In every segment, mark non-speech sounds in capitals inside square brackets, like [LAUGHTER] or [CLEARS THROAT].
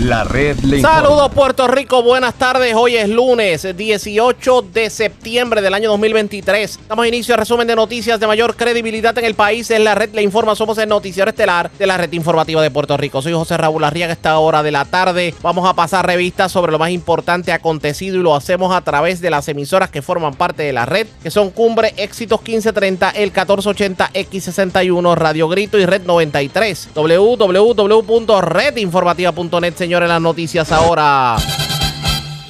La red le Saludos Puerto Rico, buenas tardes. Hoy es lunes 18 de septiembre del año 2023. Estamos a inicio de resumen de noticias de mayor credibilidad en el país. En la red le informa, somos el noticiero estelar de la red informativa de Puerto Rico. Soy José Raúl Arriaga. Esta hora de la tarde vamos a pasar revistas sobre lo más importante acontecido y lo hacemos a través de las emisoras que forman parte de la red, que son Cumbre, Éxitos 1530, el 1480, X61, Radio Grito y Red 93. www.redinformativa.net señores, las noticias ahora.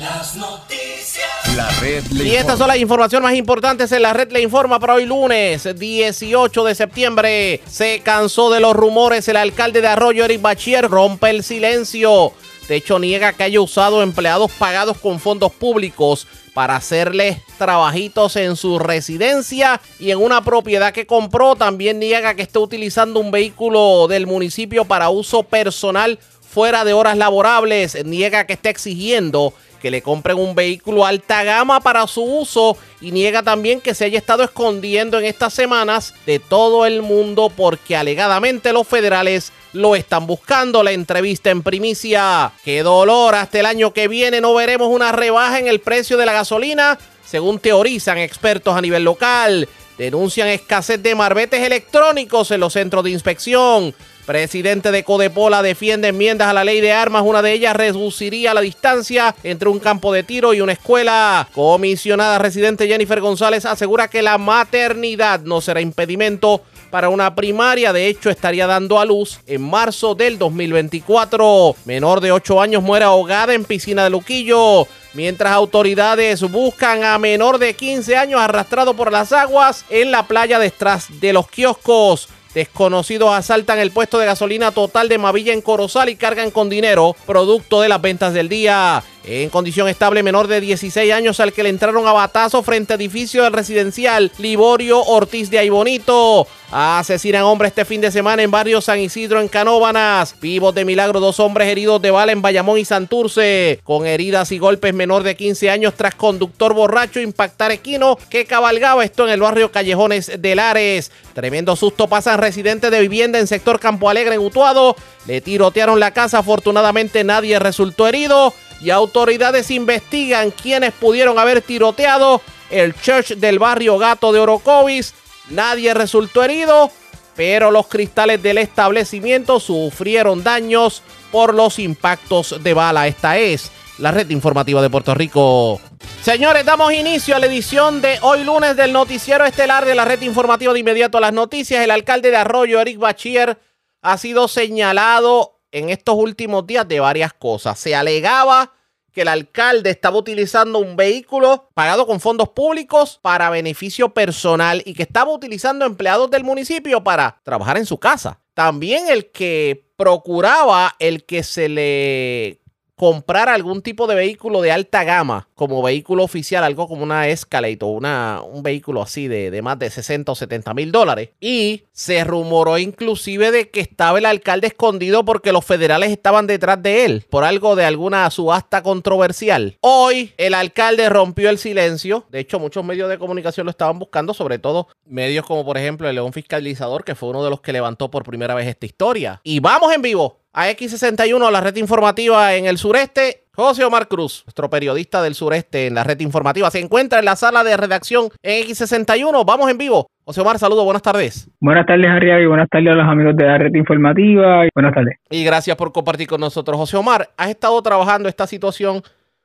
Las noticias. La red le Y estas son las informaciones más importantes en la red le informa para hoy lunes 18 de septiembre. Se cansó de los rumores. El alcalde de Arroyo, Eric Bachier, rompe el silencio. De hecho, niega que haya usado empleados pagados con fondos públicos para hacerles trabajitos en su residencia y en una propiedad que compró. También niega que esté utilizando un vehículo del municipio para uso personal fuera de horas laborables. Niega que esté exigiendo que le compren un vehículo alta gama para su uso y niega también que se haya estado escondiendo en estas semanas de todo el mundo porque alegadamente los federales lo están buscando. La entrevista en primicia. Qué dolor, hasta el año que viene no veremos una rebaja en el precio de la gasolina, según teorizan expertos a nivel local. Denuncian escasez de marbetes electrónicos en los centros de inspección. Presidente de Codepola defiende enmiendas a la ley de armas. Una de ellas reduciría la distancia entre un campo de tiro y una escuela. Comisionada residente Jennifer González asegura que la maternidad no será impedimento para una primaria. De hecho, estaría dando a luz en marzo del 2024. Menor de 8 años muere ahogada en piscina de Luquillo. Mientras autoridades buscan a menor de 15 años arrastrado por las aguas en la playa detrás de los kioscos. Desconocidos asaltan el puesto de gasolina total de Mavilla en Corozal y cargan con dinero, producto de las ventas del día. En condición estable, menor de 16 años al que le entraron a batazo frente a edificio del residencial Liborio Ortiz de Aybonito. Asesinan hombre este fin de semana en barrio San Isidro en Canóbanas. Vivos de milagro, dos hombres heridos de bala en Bayamón y Santurce. Con heridas y golpes menor de 15 años tras conductor borracho impactar equino que cabalgaba esto en el barrio Callejones de Lares. Tremendo susto pasan residentes de vivienda en sector Campo Alegre en Utuado. Le tirotearon la casa, afortunadamente nadie resultó herido y autoridades investigan quiénes pudieron haber tiroteado el church del barrio Gato de Orocovis. Nadie resultó herido, pero los cristales del establecimiento sufrieron daños por los impactos de bala. Esta es la red informativa de Puerto Rico. Señores, damos inicio a la edición de hoy lunes del noticiero estelar de la red informativa de inmediato a las noticias. El alcalde de Arroyo, Eric Bachier, ha sido señalado en estos últimos días de varias cosas. Se alegaba que el alcalde estaba utilizando un vehículo pagado con fondos públicos para beneficio personal y que estaba utilizando empleados del municipio para trabajar en su casa. También el que procuraba el que se le comprar algún tipo de vehículo de alta gama como vehículo oficial, algo como una Escalade o una, un vehículo así de, de más de 60 o 70 mil dólares. Y se rumoró inclusive de que estaba el alcalde escondido porque los federales estaban detrás de él por algo de alguna subasta controversial. Hoy el alcalde rompió el silencio. De hecho, muchos medios de comunicación lo estaban buscando, sobre todo medios como por ejemplo el León Fiscalizador, que fue uno de los que levantó por primera vez esta historia. Y vamos en vivo a X61, la red informativa en el sureste. José Omar Cruz, nuestro periodista del sureste en la red informativa, se encuentra en la sala de redacción en X61. Vamos en vivo. José Omar, saludos, buenas tardes. Buenas tardes, Arriaga, y buenas tardes a los amigos de la red informativa. Y buenas tardes. Y gracias por compartir con nosotros. José Omar, has estado trabajando esta situación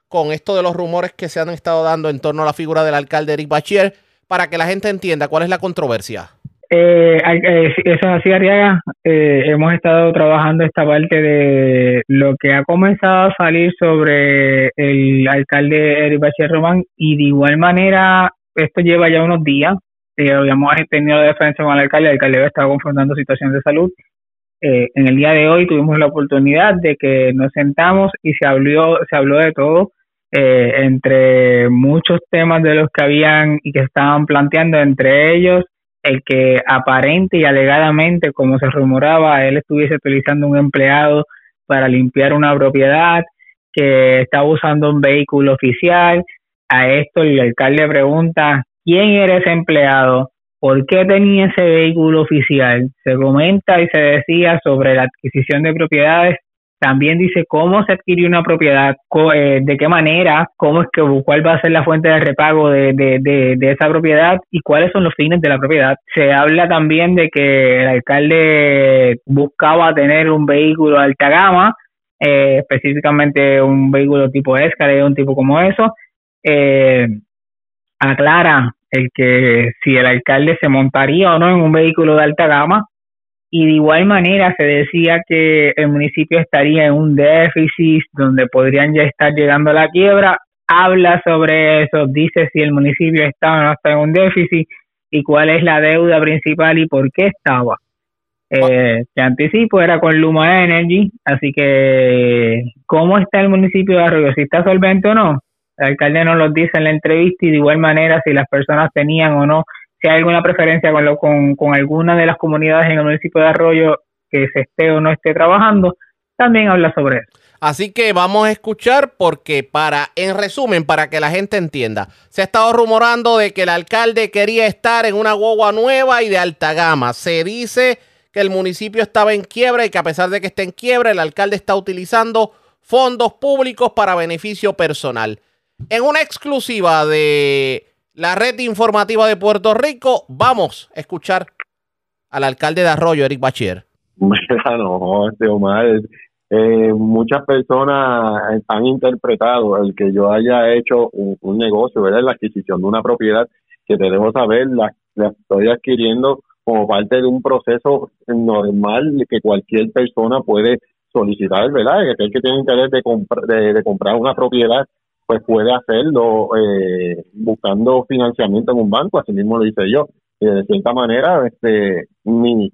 con esto de los rumores que se han estado dando en torno a la figura del alcalde Eric Bachier para que la gente entienda cuál es la controversia. Eh, eh, eso es así, Arriaga. Eh, hemos estado trabajando esta parte de lo que ha comenzado a salir sobre el alcalde Eric Bacher Román y de igual manera esto lleva ya unos días. Eh, habíamos tenido la diferencia con el alcalde, el alcalde estaba confrontando situaciones de salud. Eh, en el día de hoy tuvimos la oportunidad de que nos sentamos y se habló, se habló de todo, eh, entre muchos temas de los que habían y que estaban planteando, entre ellos el que aparente y alegadamente, como se rumoraba, él estuviese utilizando un empleado para limpiar una propiedad, que estaba usando un vehículo oficial. A esto el alcalde pregunta, ¿quién era ese empleado? ¿Por qué tenía ese vehículo oficial? Se comenta y se decía sobre la adquisición de propiedades también dice cómo se adquirió una propiedad, eh, de qué manera, cómo es que cuál va a ser la fuente de repago de, de, de, esa propiedad y cuáles son los fines de la propiedad. Se habla también de que el alcalde buscaba tener un vehículo de alta gama, eh, específicamente un vehículo tipo Escalade, un tipo como eso. Eh, aclara el que si el alcalde se montaría o no en un vehículo de alta gama, y de igual manera se decía que el municipio estaría en un déficit donde podrían ya estar llegando a la quiebra. Habla sobre eso, dice si el municipio está o no está en un déficit y cuál es la deuda principal y por qué estaba. Eh, que anticipo era con Luma Energy, así que ¿cómo está el municipio de Arroyo? ¿Si está solvente o no? El alcalde nos lo dice en la entrevista y de igual manera si las personas tenían o no si hay alguna preferencia con, alguna de las comunidades en el municipio de Arroyo que se esté o no esté trabajando, también habla sobre eso. Así que vamos a escuchar porque para, en resumen, para que la gente entienda, se ha estado rumorando de que el alcalde quería estar en una guagua nueva y de alta gama. Se dice que el municipio estaba en quiebra y que a pesar de que esté en quiebra, el alcalde está utilizando fondos públicos para beneficio personal. En una exclusiva de la red informativa de Puerto Rico. Vamos a escuchar al alcalde de Arroyo, Eric Bachier. [LAUGHS] no, este Omar, eh, muchas personas han interpretado el que yo haya hecho un, negocio. La adquisición de una propiedad que debemos saber, la, estoy adquiriendo como parte de un proceso normal que cualquier persona puede solicitar, ¿verdad? El que tiene interés de, de comprar una propiedad pues puede hacerlo eh, buscando financiamiento en un banco, así mismo lo hice yo. Y de cierta manera, este, mi,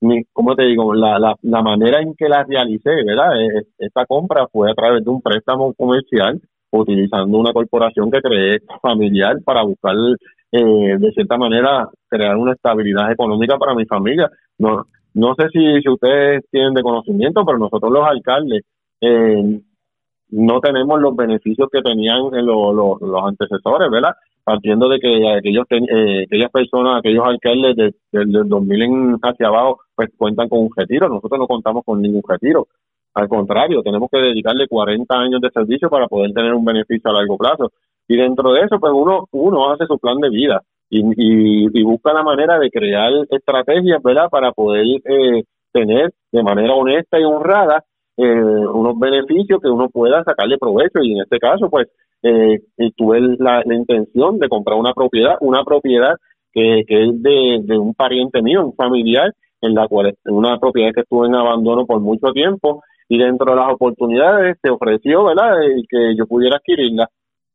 mi, ¿cómo te digo? La, la, la manera en que la realicé, ¿verdad? E, esta compra fue a través de un préstamo comercial, utilizando una corporación que creé familiar para buscar, eh, de cierta manera, crear una estabilidad económica para mi familia. No, no sé si, si ustedes tienen de conocimiento, pero nosotros los alcaldes, eh, no tenemos los beneficios que tenían los antecesores, ¿verdad? Partiendo de que aquellos, eh, aquellas personas, aquellos alcaldes del de, 2000 en hacia abajo, pues cuentan con un retiro. Nosotros no contamos con ningún retiro. Al contrario, tenemos que dedicarle 40 años de servicio para poder tener un beneficio a largo plazo. Y dentro de eso, pues uno, uno hace su plan de vida y, y, busca la manera de crear estrategias, ¿verdad? Para poder eh, tener de manera honesta y honrada eh, unos beneficios que uno pueda sacarle provecho y en este caso pues eh, tuve la, intención de comprar una propiedad, una propiedad que, es de, un pariente mío, un familiar, en la cual una propiedad que estuvo en abandono por mucho tiempo y dentro de las oportunidades se ofreció, ¿verdad?, que yo pudiera adquirirla.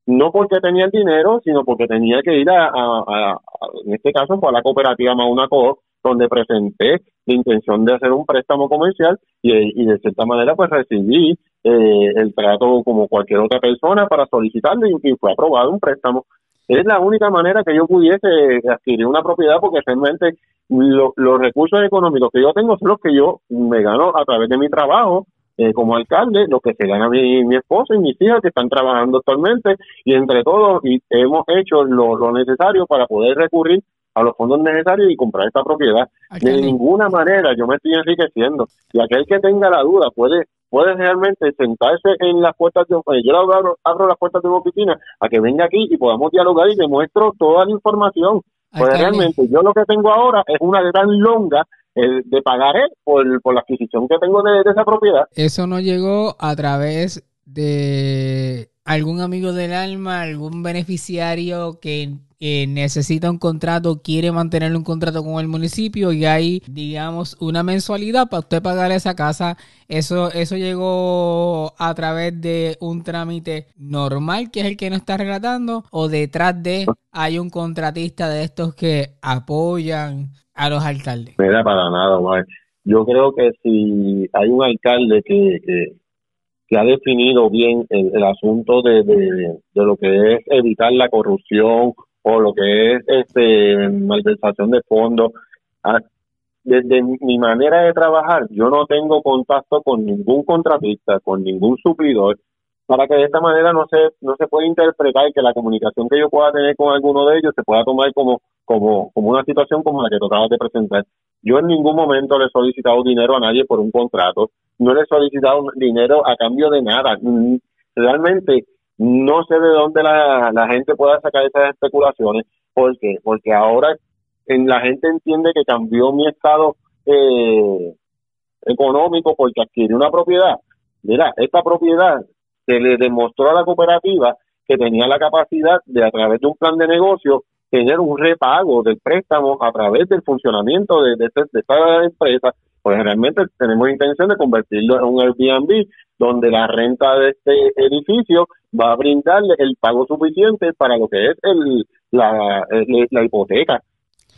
No porque tenía el dinero, sino porque tenía que ir a, a, en este caso, pues a la cooperativa Mauna Co donde presenté la intención de hacer un préstamo comercial y, de cierta manera pues recibí eh, el trato como cualquier otra persona para solicitarle y, fue aprobado un préstamo. Es la única manera que yo pudiese adquirir una propiedad porque realmente los recursos económicos que yo tengo son los que yo me gano a través de mi trabajo eh, como alcalde, lo que se gana mi, mi esposa y mis hijas que están trabajando actualmente y entre todos y hemos hecho lo, lo necesario para poder recurrir a los fondos necesarios y comprar esta propiedad. De ninguna manera yo me estoy enriqueciendo. Y aquel que tenga la duda puede puede realmente sentarse en las puertas de yo abro, abro las puertas de una oficina a que venga aquí y podamos dialogar y demuestro toda la información. Pues realmente yo lo que tengo ahora es una gran longa de pagaré por, por la adquisición que tengo de esa propiedad. Eso no llegó a través de algún amigo del alma, algún beneficiario que necesita un contrato, quiere mantener un contrato con el municipio y hay, digamos, una mensualidad para usted pagar esa casa. Eso, eso llegó a través de un trámite normal, que es el que nos está relatando, o detrás de hay un contratista de estos que apoyan a los alcaldes. Mira, para nada, Yo creo que si hay un alcalde que, ha definido bien el, asunto de, de, lo que es evitar la corrupción o lo que es este malversación de fondos. Ah, desde mi manera de trabajar, yo no tengo contacto con ningún contratista, con ningún suplidor, para que de esta manera no se no se pueda interpretar que la comunicación que yo pueda tener con alguno de ellos se pueda tomar como como como una situación como la que tocabas de presentar. Yo en ningún momento le he solicitado dinero a nadie por un contrato. No le he solicitado dinero a cambio de nada. Realmente no sé de dónde la, la gente pueda sacar esas especulaciones. ¿Por qué? Porque ahora en, la gente entiende que cambió mi estado eh, económico porque adquirí una propiedad. Mira, esta propiedad se le demostró a la cooperativa que tenía la capacidad de, a través de un plan de negocio, tener un repago del préstamo a través del funcionamiento de, de, de esta empresa, pues realmente tenemos intención de convertirlo en un Airbnb donde la renta de este edificio va a brindarle el pago suficiente para lo que es el, la, hipoteca.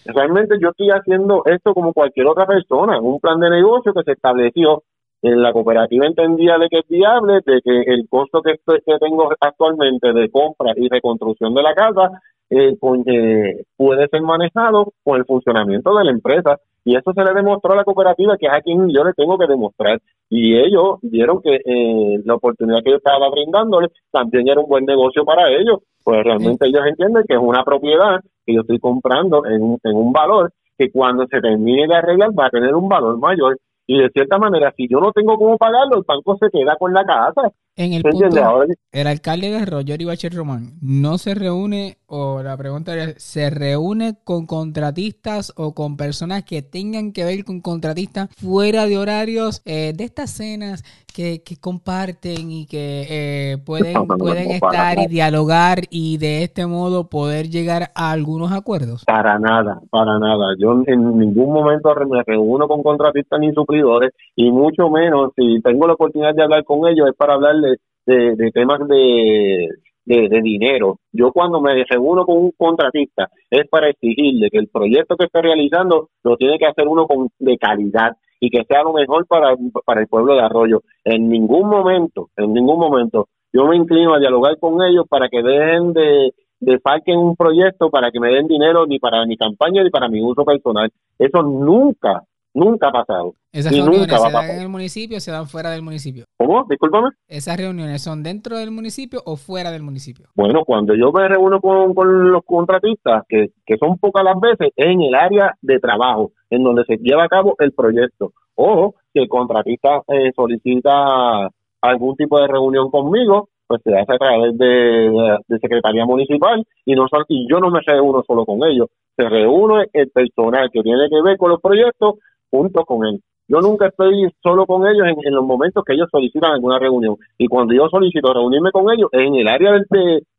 Realmente yo estoy haciendo esto como cualquier otra persona, un plan de negocio que se estableció en la cooperativa entendía de que es viable, de que el costo que, que tengo actualmente de compra y reconstrucción de la casa eh, pues, eh, puede ser manejado con el funcionamiento de la empresa. Y eso se le demostró a la cooperativa, que es a quien yo le tengo que demostrar. Y ellos vieron que eh, la oportunidad que yo estaba brindándole también era un buen negocio para ellos. Pues realmente ellos entienden que es una propiedad que yo estoy comprando en, en un valor que cuando se termine de arreglar va a tener un valor mayor y de cierta manera, si yo no tengo cómo pagarlo, el banco se queda con la casa. En el punto, el alcalde de Arroyo, Bachir Román, no se reúne, o la pregunta es, ¿se reúne con contratistas o con personas que tengan que ver con contratistas fuera de horarios eh, de estas cenas que, comparten y que eh, pueden, pueden estar y dialogar y de este modo poder llegar a algunos acuerdos? Para nada, para nada. Yo en ningún momento me reúno con contratistas ni suplidores y mucho menos si tengo la oportunidad de hablar con ellos es para hablarles de, temas de, de, dinero. Yo cuando me reúno con un contratista es para exigirle que el proyecto que esté realizando lo tiene que hacer uno con, de calidad y que sea lo mejor para, para el pueblo de Arroyo. En ningún momento, en ningún momento, yo me inclino a dialogar con ellos para que dejen de, de un proyecto para que me den dinero ni para mi campaña ni para mi uso personal. Eso nunca, Nunca ha pasado. ¿Esas reuniones se dan en el municipio o se dan fuera del municipio? ¿Cómo? Discúlpame. ¿Esas reuniones son dentro del municipio o fuera del municipio? Bueno, cuando yo me reúno con, con los contratistas, que, que son pocas las veces, es en el área de trabajo, en donde se lleva a cabo el proyecto. Ojo, si el contratista eh, solicita algún tipo de reunión conmigo, pues se hace a través de, de, Secretaría Municipal y, no, y yo no me reúno solo con ellos, se reúne el personal que tiene que ver con los proyectos junto con él. Yo nunca estoy solo con ellos en, los momentos que ellos solicitan alguna reunión. Y cuando yo solicito reunirme con ellos, es en el área del,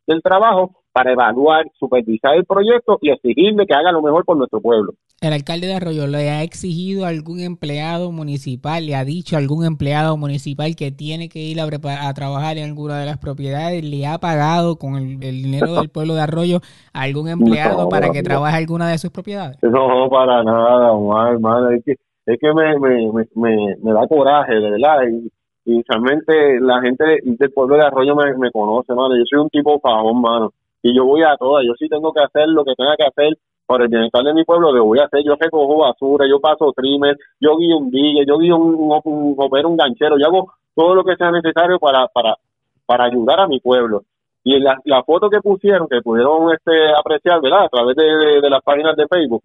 del trabajo para evaluar, supervisar el proyecto y exigirle que haga lo mejor por nuestro pueblo. El alcalde de Arroyo le ha exigido a algún empleado municipal, le ha dicho a algún empleado municipal que tiene que ir a, a trabajar en alguna de las propiedades, le ha pagado con el, dinero del [LAUGHS] pueblo de Arroyo a algún empleado para que trabaje alguna de sus propiedades. No, para nada, Omar, es que, es que me, me, me, me, da coraje, de verdad, y, y realmente la gente del pueblo de Arroyo me, me conoce, mano, yo soy un tipo fajón, mano y yo voy a todas. Yo sí tengo que hacer lo que tenga que hacer por el bienestar de mi pueblo, lo voy a hacer. Yo recojo basura, yo paso trimmer, yo guío un digue, yo guío un, un, un, ganchero, yo hago todo lo que sea necesario para, para, para ayudar a mi pueblo. Y en la, la foto que pusieron, que pudieron este, apreciar, ¿verdad? A través de, de, las páginas de Facebook,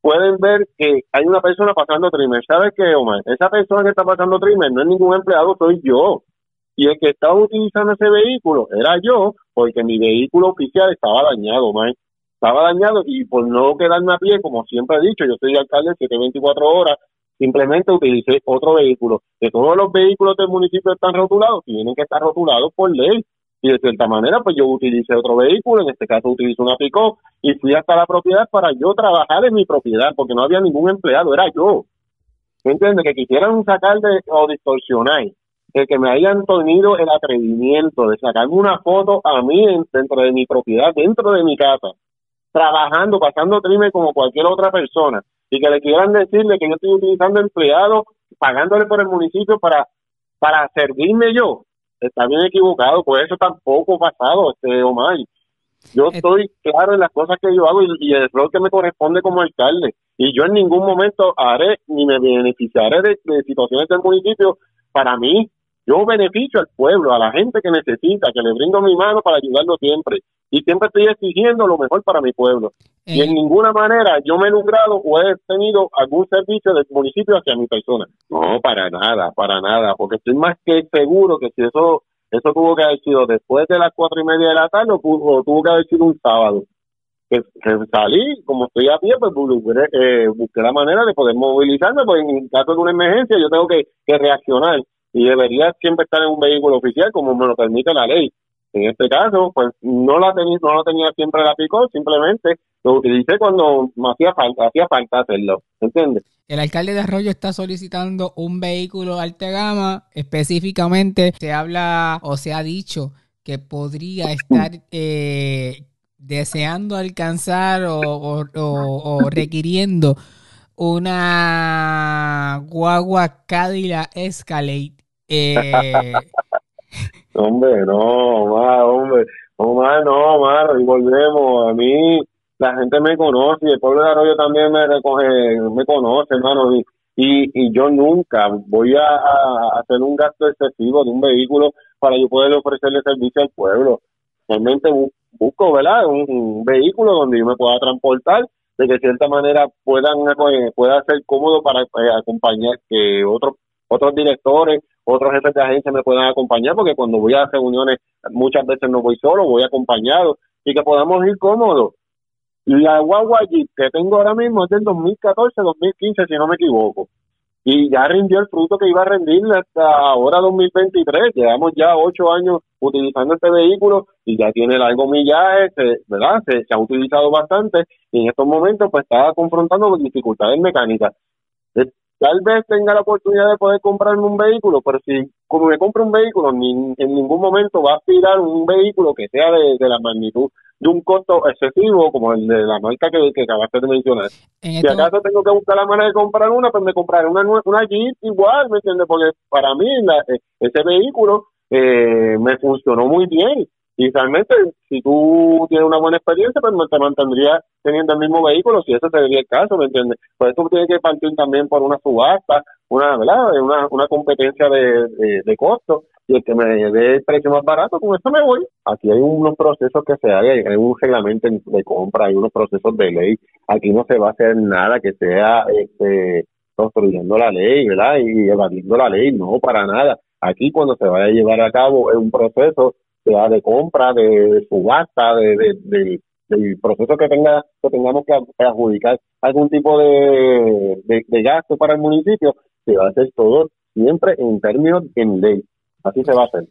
pueden ver que hay una persona pasando trimmer. ¿Sabes qué, Omar? Esa persona que está pasando trimmer no es ningún empleado, soy yo. Y el que estaba utilizando ese vehículo era yo, porque mi vehículo oficial estaba dañado, man. Estaba dañado y por no quedarme a pie, como siempre he dicho, yo soy alcalde de 724 horas, simplemente utilicé otro vehículo. Que todos los vehículos del municipio están rotulados, tienen que estar rotulados por ley. Y de cierta manera, pues yo utilicé otro vehículo, en este caso utilicé una pick y fui hasta la propiedad para yo trabajar en mi propiedad, porque no había ningún empleado, era yo. ¿Me entiendes? Que quisieran sacar de, o distorsionar el que me hayan tenido el atrevimiento de sacarme una foto a mí dentro de mi propiedad, dentro de mi casa, trabajando, pasando trimen como cualquier otra persona, y que le quieran decirle que yo estoy utilizando empleados, pagándole por el municipio para, para servirme yo, está bien equivocado, pues eso tampoco ha pasado, este Omar. Yo estoy claro en las cosas que yo hago y, el rol que me corresponde como alcalde. Y yo en ningún momento haré ni me beneficiaré de situaciones del municipio para mí Yo beneficio al pueblo, a la gente que necesita, que le brindo mi mano para ayudarlo siempre. Y siempre estoy exigiendo lo mejor para mi pueblo. Y en ninguna manera yo me he logrado o he tenido algún servicio del municipio hacia mi persona. No, para nada, para nada, porque estoy más que seguro que si eso eso tuvo que haber sido después de las cuatro y media de la tarde o, tuvo que haber sido un sábado. Que, salí, como estoy a pie, pues eh, busqué, la manera de poder movilizarme, pues en caso de una emergencia yo tengo que, que reaccionar y debería siempre estar en un vehículo oficial como me lo permite la ley. En este caso, pues no la tenía, no lo tenía siempre la picó, simplemente lo utilicé cuando me hacía falta, hacía falta hacerlo, ¿entiendes? El alcalde de Arroyo está solicitando un vehículo alta gama, específicamente se habla o se ha dicho que podría estar eh, deseando alcanzar o, requiriendo una guagua Cadillac Escalade. Eh, [LAUGHS] Hombre, no, más, hombre, más, no, más, y volvemos. A mí, la gente me conoce y el pueblo de Arroyo también me, recoge, me conoce, hermano, y, y, yo nunca voy a, hacer un gasto excesivo de un vehículo para yo poder ofrecerle servicio al pueblo. Realmente busco, ¿verdad? Un, vehículo donde yo me pueda transportar, de que de cierta manera puedan eh, pueda ser cómodo para eh, acompañar que otros otros directores otros jefes de agencia me puedan acompañar, porque cuando voy a reuniones muchas veces no voy solo, voy acompañado, y que podamos ir cómodos. La guagua Jeep que tengo ahora mismo es del 2014, 2015, si no me equivoco. Y ya rindió el fruto que iba a rendir hasta ahora 2023. Llevamos ya ocho años utilizando este vehículo y ya tiene largo millaje, ¿verdad? Se, se ha utilizado bastante y en estos momentos pues estaba confrontando dificultades mecánicas tal vez tenga la oportunidad de poder comprarme un vehículo, pero si como me compro un vehículo, ni, en ningún momento va a aspirar un vehículo que sea de, la magnitud de un costo excesivo como el de la marca que, que acabaste de mencionar. Si acaso tengo que buscar la manera de comprar una, pues me compraré una, una Jeep igual, ¿me entiendes? Porque para mí e, ese vehículo eh, me funcionó muy bien y realmente, si tú tienes una buena experiencia, pues te mantendría teniendo el mismo vehículo, si ese sería el caso, ¿me entiendes? Pues eso tiene que partir también por una subasta, una, ¿verdad? Una, una competencia de, de, costo, y el que me dé el precio más barato, con eso me voy. Aquí hay unos procesos que se hagan, hay un reglamento de compra, hay unos procesos de ley. Aquí no se va a hacer nada que sea este, construyendo la ley, ¿verdad? Y evadiendo la ley, no, para nada. Aquí cuando se vaya a llevar a cabo es un proceso sea de compra, de, subasta, de, de, del proceso que tenga que tengamos que adjudicar algún tipo de, de, gasto para el municipio, se va a hacer todo siempre en términos en ley. Así se va a hacer.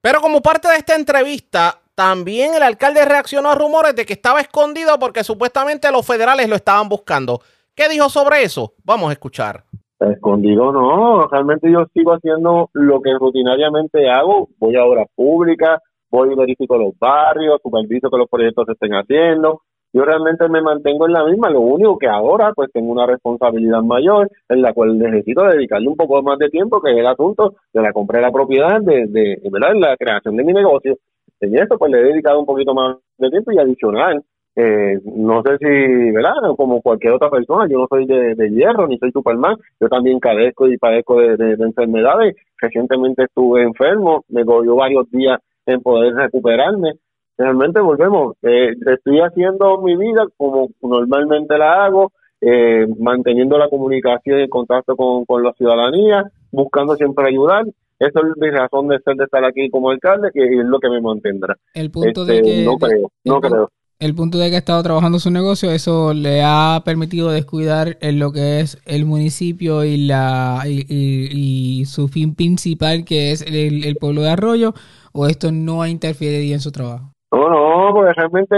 Pero como parte de esta entrevista, también el alcalde reaccionó a rumores de que estaba escondido porque supuestamente los federales lo estaban buscando. ¿Qué dijo sobre eso? Vamos a escuchar. Escondido no, realmente yo sigo haciendo lo que rutinariamente hago, voy a obras públicas, voy y verifico los barrios, superviso que los proyectos estén haciendo, yo realmente me mantengo en la misma, lo único que ahora pues tengo una responsabilidad mayor en la cual necesito dedicarle un poco más de tiempo, que es el asunto de la compra de la propiedad, de, de, ¿verdad? la creación de mi negocio. En eso pues le he dedicado un poquito más de tiempo y adicional eh, no sé si, ¿verdad? Como cualquier otra persona, yo no soy de, hierro ni soy Superman, yo también cadezco y padezco de, enfermedades. Recientemente estuve enfermo, me cogió varios días en poder recuperarme. Realmente volvemos, eh, estoy haciendo mi vida como normalmente la hago, eh, manteniendo la comunicación y el contacto con, con la ciudadanía, buscando siempre ayudar. Eso es mi razón de ser de estar aquí como alcalde, que es lo que me mantendrá. El punto de este, No creo, no creo el punto de que ha estado trabajando su negocio, eso le ha permitido descuidar en lo que es el municipio y la y, su fin principal, que es el, pueblo de Arroyo, o esto no ha interferido en su trabajo. No, no, porque realmente,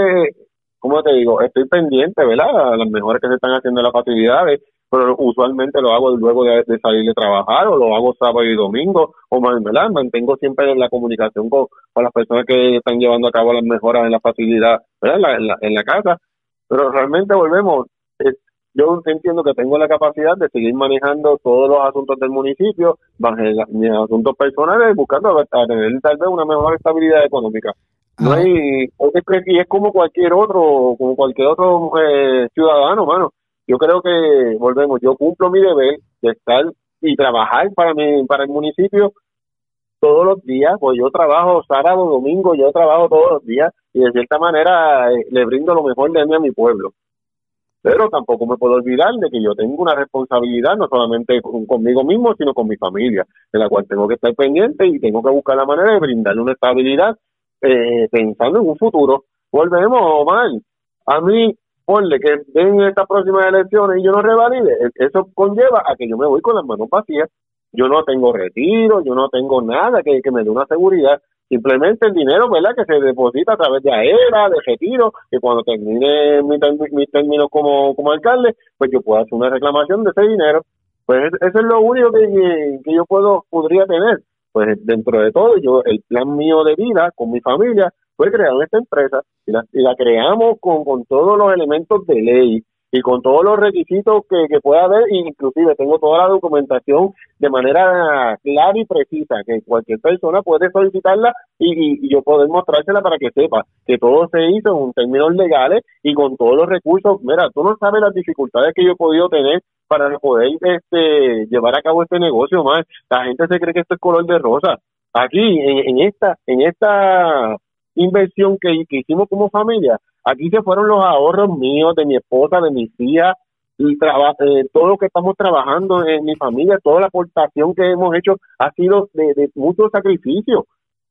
como te digo, estoy pendiente, ¿verdad? A las mejores que se están haciendo las facilidades pero usualmente lo hago luego de, salir de trabajar o lo hago sábado y domingo o más, ¿verdad? Mantengo siempre la comunicación con, las personas que están llevando a cabo las mejoras en la facilidad, ¿verdad? En la, casa, pero realmente volvemos, yo entiendo que tengo la capacidad de seguir manejando todos los asuntos del municipio, más mis asuntos personales, buscando tener tal vez una mejor estabilidad económica. No hay, y es como cualquier otro, como cualquier otro eh, ciudadano, mano yo creo que volvemos, yo cumplo mi deber de estar y trabajar para mi, para el municipio todos los días, pues yo trabajo sábado, domingo, yo trabajo todos los días y de cierta manera eh, le brindo lo mejor de mí a mi pueblo. Pero tampoco me puedo olvidar de que yo tengo una responsabilidad no solamente conmigo mismo, sino con mi familia, de la cual tengo que estar pendiente y tengo que buscar la manera de brindarle una estabilidad eh, pensando en un futuro. Volvemos, Omar. A mí, ponle que en estas próximas elecciones y yo no revalide, e-, eso conlleva a que yo me voy con las manos vacías. Yo no tengo retiro, yo no tengo nada que, que me dé una seguridad simplemente el dinero, ¿verdad? Que se deposita a través de AERA, de retiro, que cuando termine mi, mi término como, como alcalde, pues yo puedo hacer una reclamación de ese dinero. Pues eso es lo único que, que yo puedo, podría tener. Pues dentro de todo, yo, el plan mío de vida con mi familia fue crear esta empresa y la, y la creamos con, con todos los elementos de ley, y con todos los requisitos que, que pueda haber, inclusive tengo toda la documentación de manera clara y precisa, que cualquier persona puede solicitarla y, y, yo poder mostrársela para que sepa que todo se hizo en términos legales y con todos los recursos. Mira, tú no sabes las dificultades que yo he podido tener para poder este llevar a cabo este negocio más. La gente se cree que esto es color de rosa. Aquí, en, en esta, en esta inversión que, hicimos como familia, Aquí se fueron los ahorros míos, de mi esposa, de mis hijas, y eh, todo lo que estamos trabajando en mi familia, toda la aportación que hemos hecho ha sido de, de mucho sacrificio,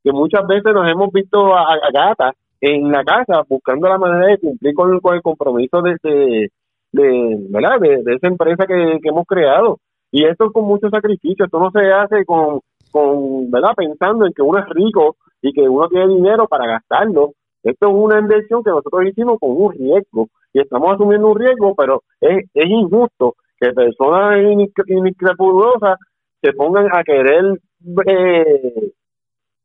que muchas veces nos hemos visto a, gata en la casa buscando la manera de cumplir con, el compromiso de, esa empresa que, hemos creado. Y esto con mucho sacrificio, esto no se hace con, con. Pensando en que uno es rico y que uno tiene dinero para gastarlo, esto es una inversión que nosotros hicimos con un riesgo y estamos asumiendo un riesgo, pero es, injusto que personas inescrupulosas se pongan a querer, eh,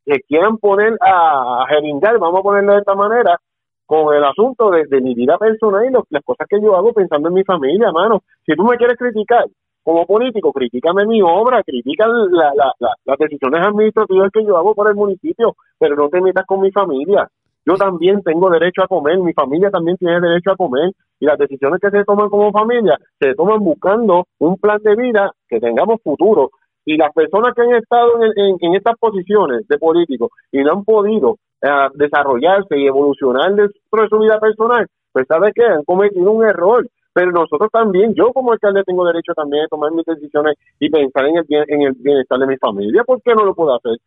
que quieran poner a, a vamos a ponerlo de esta manera, con el asunto de, mi vida personal y las cosas que yo hago pensando en mi familia, mano. Si tú me quieres criticar como político, critícame mi obra, critica la, la, las decisiones administrativas que yo hago por el municipio, pero no te metas con mi familia. Yo también tengo derecho a comer, mi familia también tiene derecho a comer y las decisiones que se toman como familia se toman buscando un plan de vida que tengamos futuro. Y las personas que han estado en, estas posiciones de políticos y no han podido eh, desarrollarse y evolucionar dentro de su vida personal, pues sabe que han cometido un error. Pero nosotros también, yo como alcalde tengo derecho también a tomar mis decisiones y pensar en el, en el bienestar de mi familia. ¿Por qué no lo puedo hacer?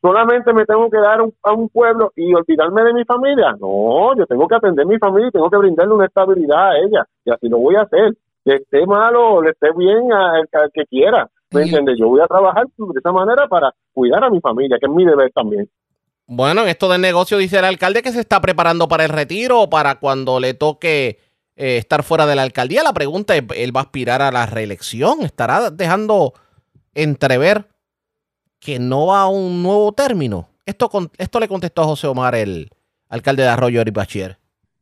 solamente me tengo que dar a un pueblo y olvidarme de mi familia. No, yo tengo que atender a mi familia y tengo que brindarle una estabilidad a ella. Y así lo voy a hacer. Le esté malo o le esté bien al, que quiera. ¿Me entiendes? Yo voy a trabajar de esa manera para cuidar a mi familia, que es mi deber también. Bueno, en esto del negocio dice el alcalde que se está preparando para el retiro o para cuando le toque eh, estar fuera de la alcaldía. La pregunta es, ¿él va a aspirar a la reelección? ¿Estará dejando entrever que no va a un nuevo término. Esto, esto le contestó a José Omar, el alcalde de Arroyo, Eric Bachier.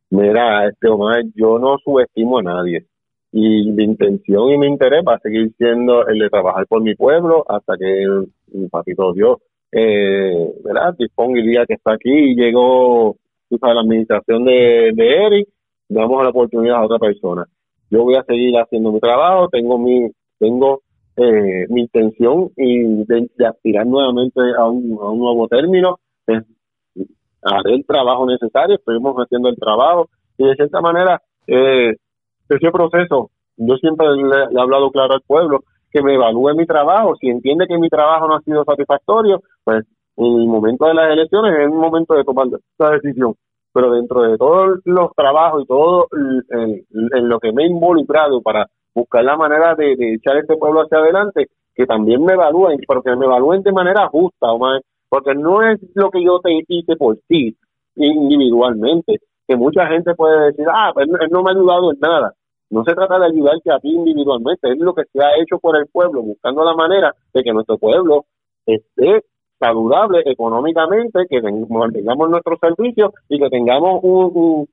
Mira, este Omar, yo no subestimo a nadie. Y mi intención y mi interés va a seguir siendo el de trabajar por mi pueblo hasta que mi papito Dios, eh. Disponga el día que está aquí y llegó, sabes, la administración de, de Eric, damos la oportunidad a otra persona. Yo voy a seguir haciendo mi trabajo, tengo mi, tengo eh, mi intención y de, aspirar nuevamente a un, a un nuevo término haré el trabajo necesario, estuvimos haciendo el trabajo y de cierta manera eh, ese proceso, yo siempre le, he hablado claro al pueblo que me evalúe mi trabajo, si entiende que mi trabajo no ha sido satisfactorio, pues en el momento de las elecciones es el momento de tomar esa decisión. Pero dentro de todos los trabajos y todo en lo que me he involucrado para buscar la manera de, echar este pueblo hacia adelante, que también me evalúen, pero que me evalúen de manera justa, Omar, porque no es lo que yo te hice por ti individualmente, que mucha gente puede decir, ah, pues él no me ha ayudado en nada. No se trata de ayudarte a ti individualmente, es lo que se ha hecho por el pueblo, buscando la manera de que nuestro pueblo esté saludable económicamente, que tengamos nuestros servicios y que tengamos un,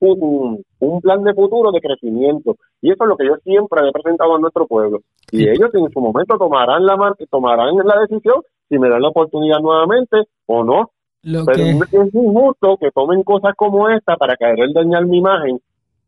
un, plan de futuro de crecimiento. Y eso es lo que yo siempre he presentado a nuestro pueblo. Y ellos en su momento tomarán la tomarán la decisión si me dan la oportunidad nuevamente o no. Pero es injusto que tomen cosas como esta para querer dañar mi imagen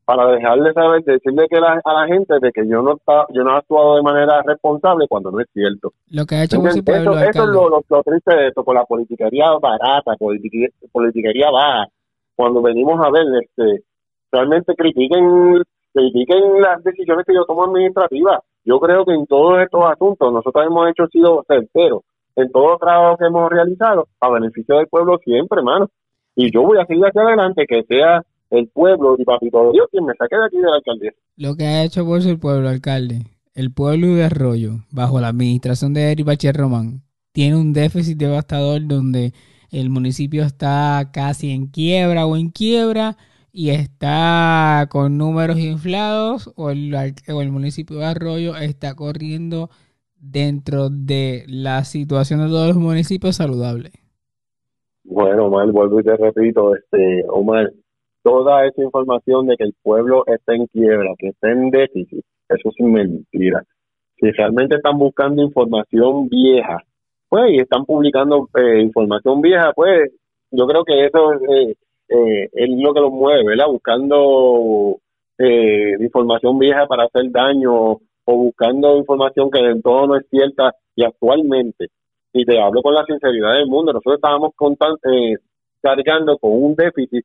para dejarle saber, decirle que a la gente de que yo no está, yo no he actuado de manera responsable cuando no es cierto. Lo que ha hecho eso, eso, es lo, lo, triste de esto, con la politiquería barata, politiquería, politiquería baja. Cuando venimos a ver, este, realmente critiquen, critiquen las decisiones que yo tomo administrativas. Yo creo que en todos estos asuntos nosotros hemos hecho sido certeros en todos los trabajos que hemos realizado a beneficio del pueblo siempre, hermano. Y yo voy a seguir hacia adelante, que sea el pueblo y papito Dios quien me saque de aquí de la alcaldía. Lo que ha hecho por el pueblo, alcalde, el pueblo de Arroyo, bajo la administración de Eric Bacher Román, tiene un déficit devastador donde el municipio está casi en quiebra o en quiebra y está con números inflados o el, o el municipio de Arroyo está corriendo dentro de la situación de todos los municipios saludables. Bueno, Omar, vuelvo y te repito, este, Omar, toda esa información de que el pueblo está en quiebra, que está en déficit, eso es mentira. Si realmente están buscando información vieja, pues, y están publicando eh, información vieja, pues, yo creo que eso eh, eh, es lo que los mueve, ¿verdad? Buscando información vieja para hacer daño o buscando información que en todo no es cierta y actualmente, y te hablo con la sinceridad del mundo, nosotros estábamos cargando con un déficit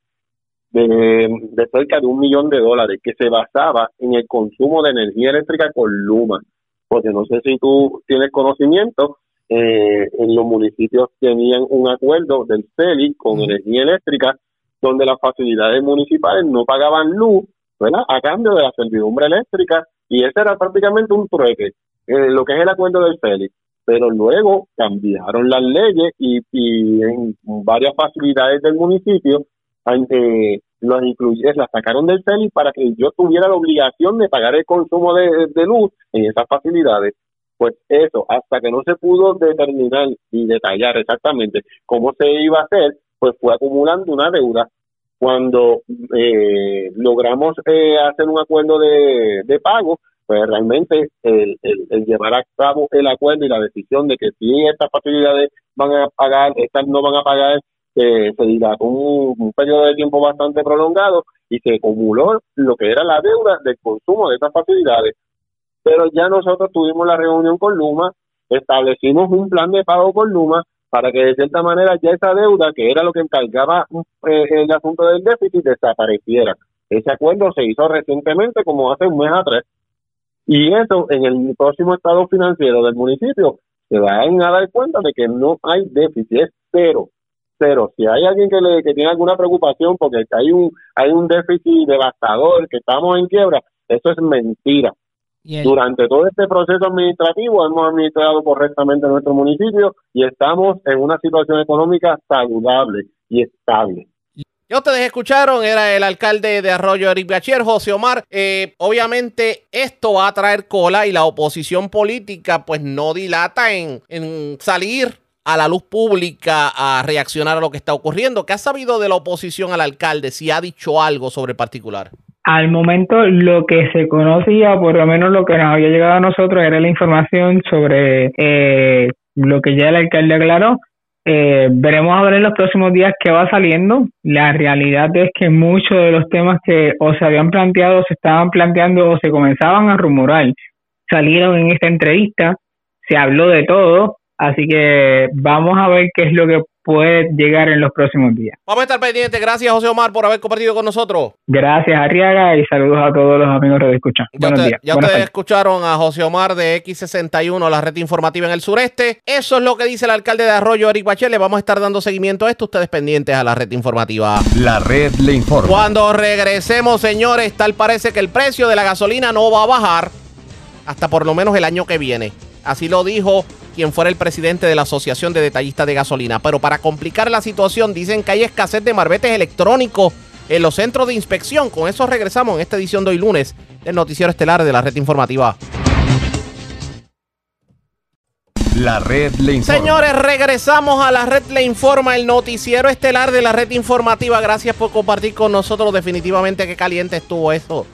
de, cerca de un millón de dólares que se basaba en el consumo de energía eléctrica con Luma. Porque no sé si tú tienes conocimiento, eh, en los municipios tenían un acuerdo del CELI con energía eléctrica donde las facilidades municipales no pagaban luz, ¿verdad? A cambio de la servidumbre eléctrica y ese era prácticamente un trueque, eh, lo que es el acuerdo del CELI. Pero luego cambiaron las leyes y, y en varias facilidades del municipio ante los incluyes, la sacaron del CELI para que yo tuviera la obligación de pagar el consumo de, luz en esas facilidades. Pues eso, hasta que no se pudo determinar y detallar exactamente cómo se iba a hacer, pues fue acumulando una deuda. Cuando eh, logramos eh, hacer un acuerdo de, de pago, pues realmente el, el, llevar a cabo el acuerdo y la decisión de que si estas facilidades van a pagar, estas no van a pagar, se dilató un, un, periodo de tiempo bastante prolongado y se acumuló lo que era la deuda del consumo de estas facilidades. Pero ya nosotros tuvimos la reunión con Luma, establecimos un plan de pago con Luma para que de cierta manera ya esa deuda, que era lo que encargaba eh, el asunto del déficit, desapareciera. Ese acuerdo se hizo recientemente, como hace un mes atrás, y eso en el próximo estado financiero del municipio se van a dar cuenta de que no hay déficit, es cero pero si hay alguien que, le, que tiene alguna preocupación porque hay un, hay un déficit devastador, que estamos en quiebra, eso es mentira. Durante todo este proceso administrativo hemos administrado correctamente nuestro municipio y estamos en una situación económica saludable y estable. Ya ustedes escucharon, era el alcalde de Arroyo Eric Bachier, José Omar. Eh, obviamente esto va a traer cola y la oposición política pues no dilata en, en salir a la luz pública a reaccionar a lo que está ocurriendo. ¿Qué ha sabido de la oposición al alcalde? Si ha dicho algo sobre el particular. Al momento lo que se conocía, por lo menos lo que nos había llegado a nosotros, era la información sobre eh, lo que ya el alcalde aclaró. Eh, veremos a ver en los próximos días qué va saliendo. La realidad es que muchos de los temas que o se habían planteado, se estaban planteando o se comenzaban a rumorar, salieron en esta entrevista. Se habló de todo, Así que vamos a ver qué es lo que puede llegar en los próximos días. Vamos a estar pendientes. Gracias, José Omar, por haber compartido con nosotros. Gracias, Arriaga, y saludos a todos los amigos que escuchan. Ya, Buenos días. ya ustedes escucharon a José Omar de X61, la red informativa en el sureste. Eso es lo que dice el alcalde de Arroyo, Eric Bachelet. Vamos a estar dando seguimiento a esto. Ustedes pendientes a la red informativa. La red le informa. Cuando regresemos, señores, tal parece que el precio de la gasolina no va a bajar hasta por lo menos el año que viene. Así lo dijo quien fuera el presidente de la Asociación de Detallistas de Gasolina. Pero para complicar la situación, dicen que hay escasez de marbetes electrónicos en los centros de inspección. Con eso regresamos en esta edición de hoy lunes del Noticiero Estelar de la Red Informativa. La red le informa. Señores, regresamos a la red le informa, el noticiero estelar de la red informativa. Gracias por compartir con nosotros. Definitivamente qué caliente estuvo eso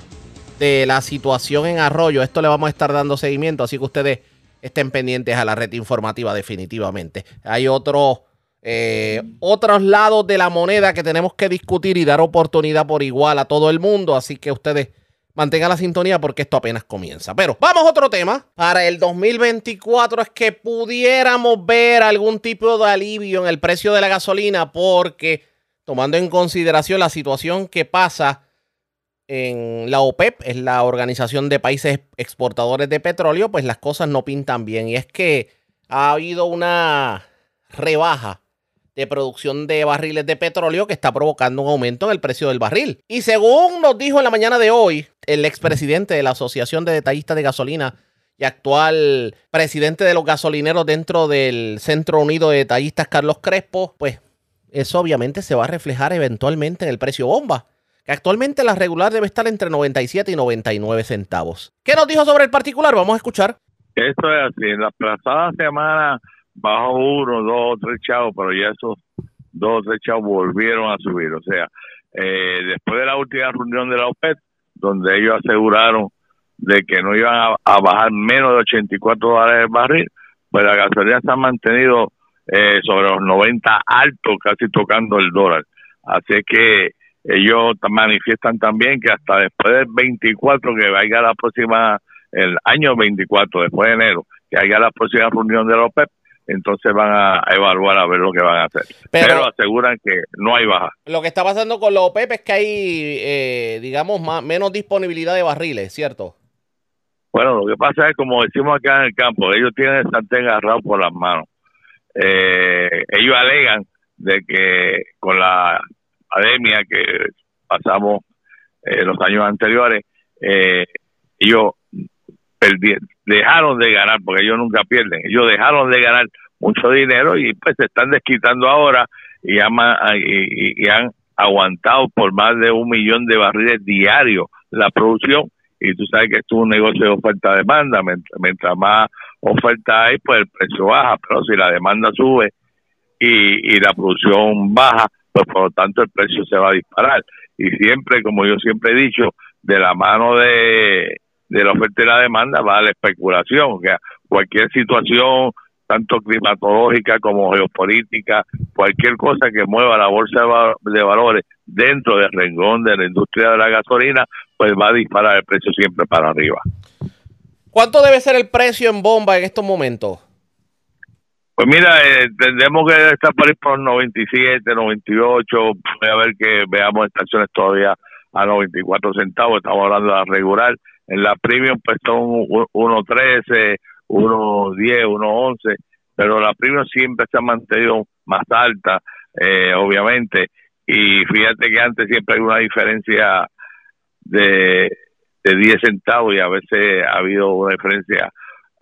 de la situación en Arroyo. Esto le vamos a estar dando seguimiento, así que ustedes estén pendientes a la red informativa definitivamente. Hay otro eh, otros lados de la moneda que tenemos que discutir y dar oportunidad por igual a todo el mundo. Así que ustedes mantengan la sintonía porque esto apenas comienza. Pero vamos a otro tema. Para el 2024 es que pudiéramos ver algún tipo de alivio en el precio de la gasolina porque tomando en consideración la situación que pasa en la OPEP, es la Organización de Países Exportadores de Petróleo, pues las cosas no pintan bien. Y es que ha habido una rebaja de producción de barriles de petróleo que está provocando un aumento en el precio del barril. Y según nos dijo en la mañana de hoy el expresidente de la Asociación de Detallistas de Gasolina y actual presidente de los gasolineros dentro del Centro Unido de Detallistas, Carlos Crespo, pues eso obviamente se va a reflejar eventualmente en el precio bomba, actualmente la regular debe estar entre 97 y 99 centavos. ¿Qué nos dijo sobre el particular? Vamos a escuchar. Eso es así. En la pasada semana bajó uno, dos, tres chavos, pero ya esos dos, tres chavos volvieron a subir. O sea, eh, después de la última reunión de la OPEP, donde ellos aseguraron de que no iban a, bajar menos de 84 dólares el barril, pues la gasolina se ha mantenido eh, sobre los 90 altos, casi tocando el dólar. Así que ellos manifiestan también que hasta después del 24, que vaya la próxima, el año 24, después de enero, que haya la próxima reunión de la OPEP, entonces van a evaluar a ver lo que van a hacer. Pero, aseguran que no hay baja. Lo que está pasando con los OPEP es que hay, eh, digamos, más, menos disponibilidad de barriles, ¿cierto? Bueno, lo que pasa es, como decimos acá en el campo, ellos tienen el sartén agarrado por las manos. Eh, ellos alegan de que con la pandemia que pasamos eh, los años anteriores, eh, ellos dejaron de ganar, porque ellos nunca pierden, ellos dejaron de ganar mucho dinero y pues se están desquitando ahora y, y, han aguantado por más de un millón de barriles diarios la producción. Y tú sabes que esto es un negocio de oferta-demanda, mientras, más oferta hay, pues el precio baja, pero si la demanda sube y, la producción baja, por lo tanto el precio se va a disparar. Y siempre, como yo siempre he dicho, de la mano de, de la oferta y la demanda va la especulación, o sea, cualquier situación, tanto climatológica como geopolítica, cualquier cosa que mueva la bolsa de valores dentro del rengón de la industria de la gasolina, pues va a disparar el precio siempre para arriba. ¿Cuánto debe ser el precio en bomba en estos momentos? Pues mira, eh, entendemos que estar por, por 97, 98, voy a ver que veamos estaciones todavía a 94 centavos, estamos hablando de la regular, en la premium pues son 1.13, 1.10, 1.11, pero la premium siempre se ha mantenido más alta, eh, obviamente, y fíjate que antes siempre hay una diferencia de, de 10 centavos y a veces ha habido una diferencia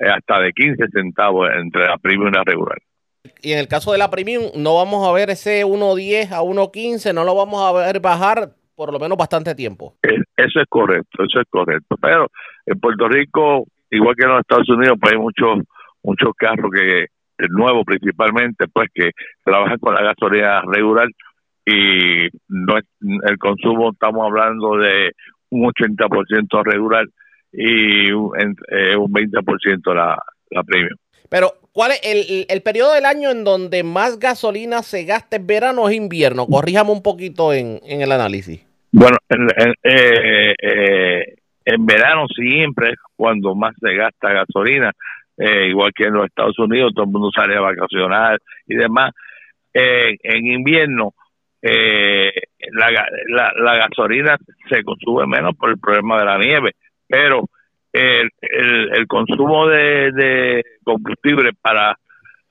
hasta de 15 centavos entre la premium y la regular. Y en el caso de la premium, no vamos a ver ese 1.10 a 1.15, no lo vamos a ver bajar por lo menos bastante tiempo. Eso es correcto, eso es correcto. Pero en Puerto Rico, igual que en los Estados Unidos, pues hay muchos muchos carros que nuevos principalmente, pues que trabajan con la gasolina regular y no es, el consumo estamos hablando de un 80% regular y un, eh, un 20% la, la premium. Pero, ¿cuál es el, el, periodo del año en donde más gasolina se gasta en verano o es invierno? Corríjame un poquito en, en el análisis. Bueno, en, eh, eh, en verano siempre es cuando más se gasta gasolina, eh, igual que en los Estados Unidos, todo el mundo sale a vacacionar y demás. en invierno, la, la, gasolina se consume menos por el problema de la nieve, pero el, el, consumo de, de, combustible para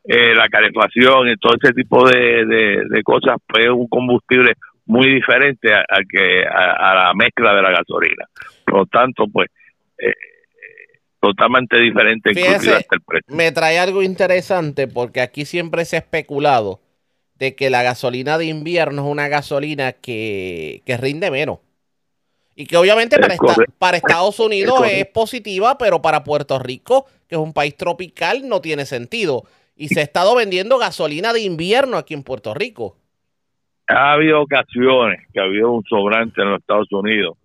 la calefacción y todo ese tipo de, de, de cosas, pues es un combustible muy diferente a, que a, la mezcla de la gasolina. Por lo tanto, pues eh, totalmente diferente Fíjese, Me trae algo interesante porque aquí siempre se ha especulado de que la gasolina de invierno es una gasolina que, que rinde menos. Y que obviamente para, para Estados Unidos es, positiva, pero para Puerto Rico, que es un país tropical, no tiene sentido. Y se ha estado vendiendo gasolina de invierno aquí en Puerto Rico ha habido ocasiones que ha habido un sobrante en los Estados Unidos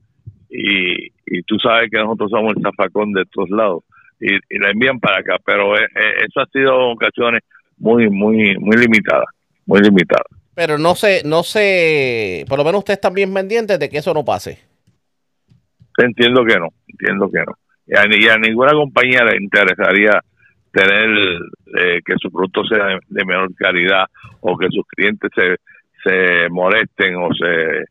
y, y tú sabes que nosotros somos el zafacón de estos lados y, la envían para acá, pero eh, eh, eso ha sido ocasiones muy, muy, muy limitadas. muy limitadas. Pero no sé, no sé, por lo menos ustedes están bien pendientes de que eso no pase. Entiendo que no, entiendo que no. Y a, ninguna compañía le interesaría tener eh, que su producto sea de, de menor calidad o que sus clientes se, se molesten o se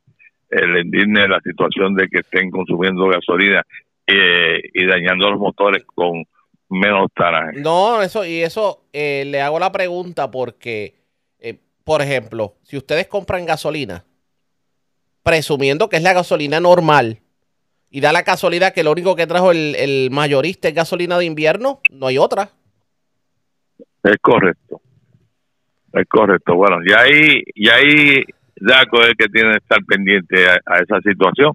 eh, le indigne la situación de que estén consumiendo gasolina eh, y dañando los motores con menos taraje. No, eso, y eso eh, le hago la pregunta porque, eh, por ejemplo, si ustedes compran gasolina, presumiendo que es la gasolina normal, y da la casualidad que lo único que trajo el, el mayorista es gasolina de invierno, no hay otra. Es correcto. Es correcto. Bueno, y ahí, y ahí Daco es el que tiene que estar pendiente a, a esa situación.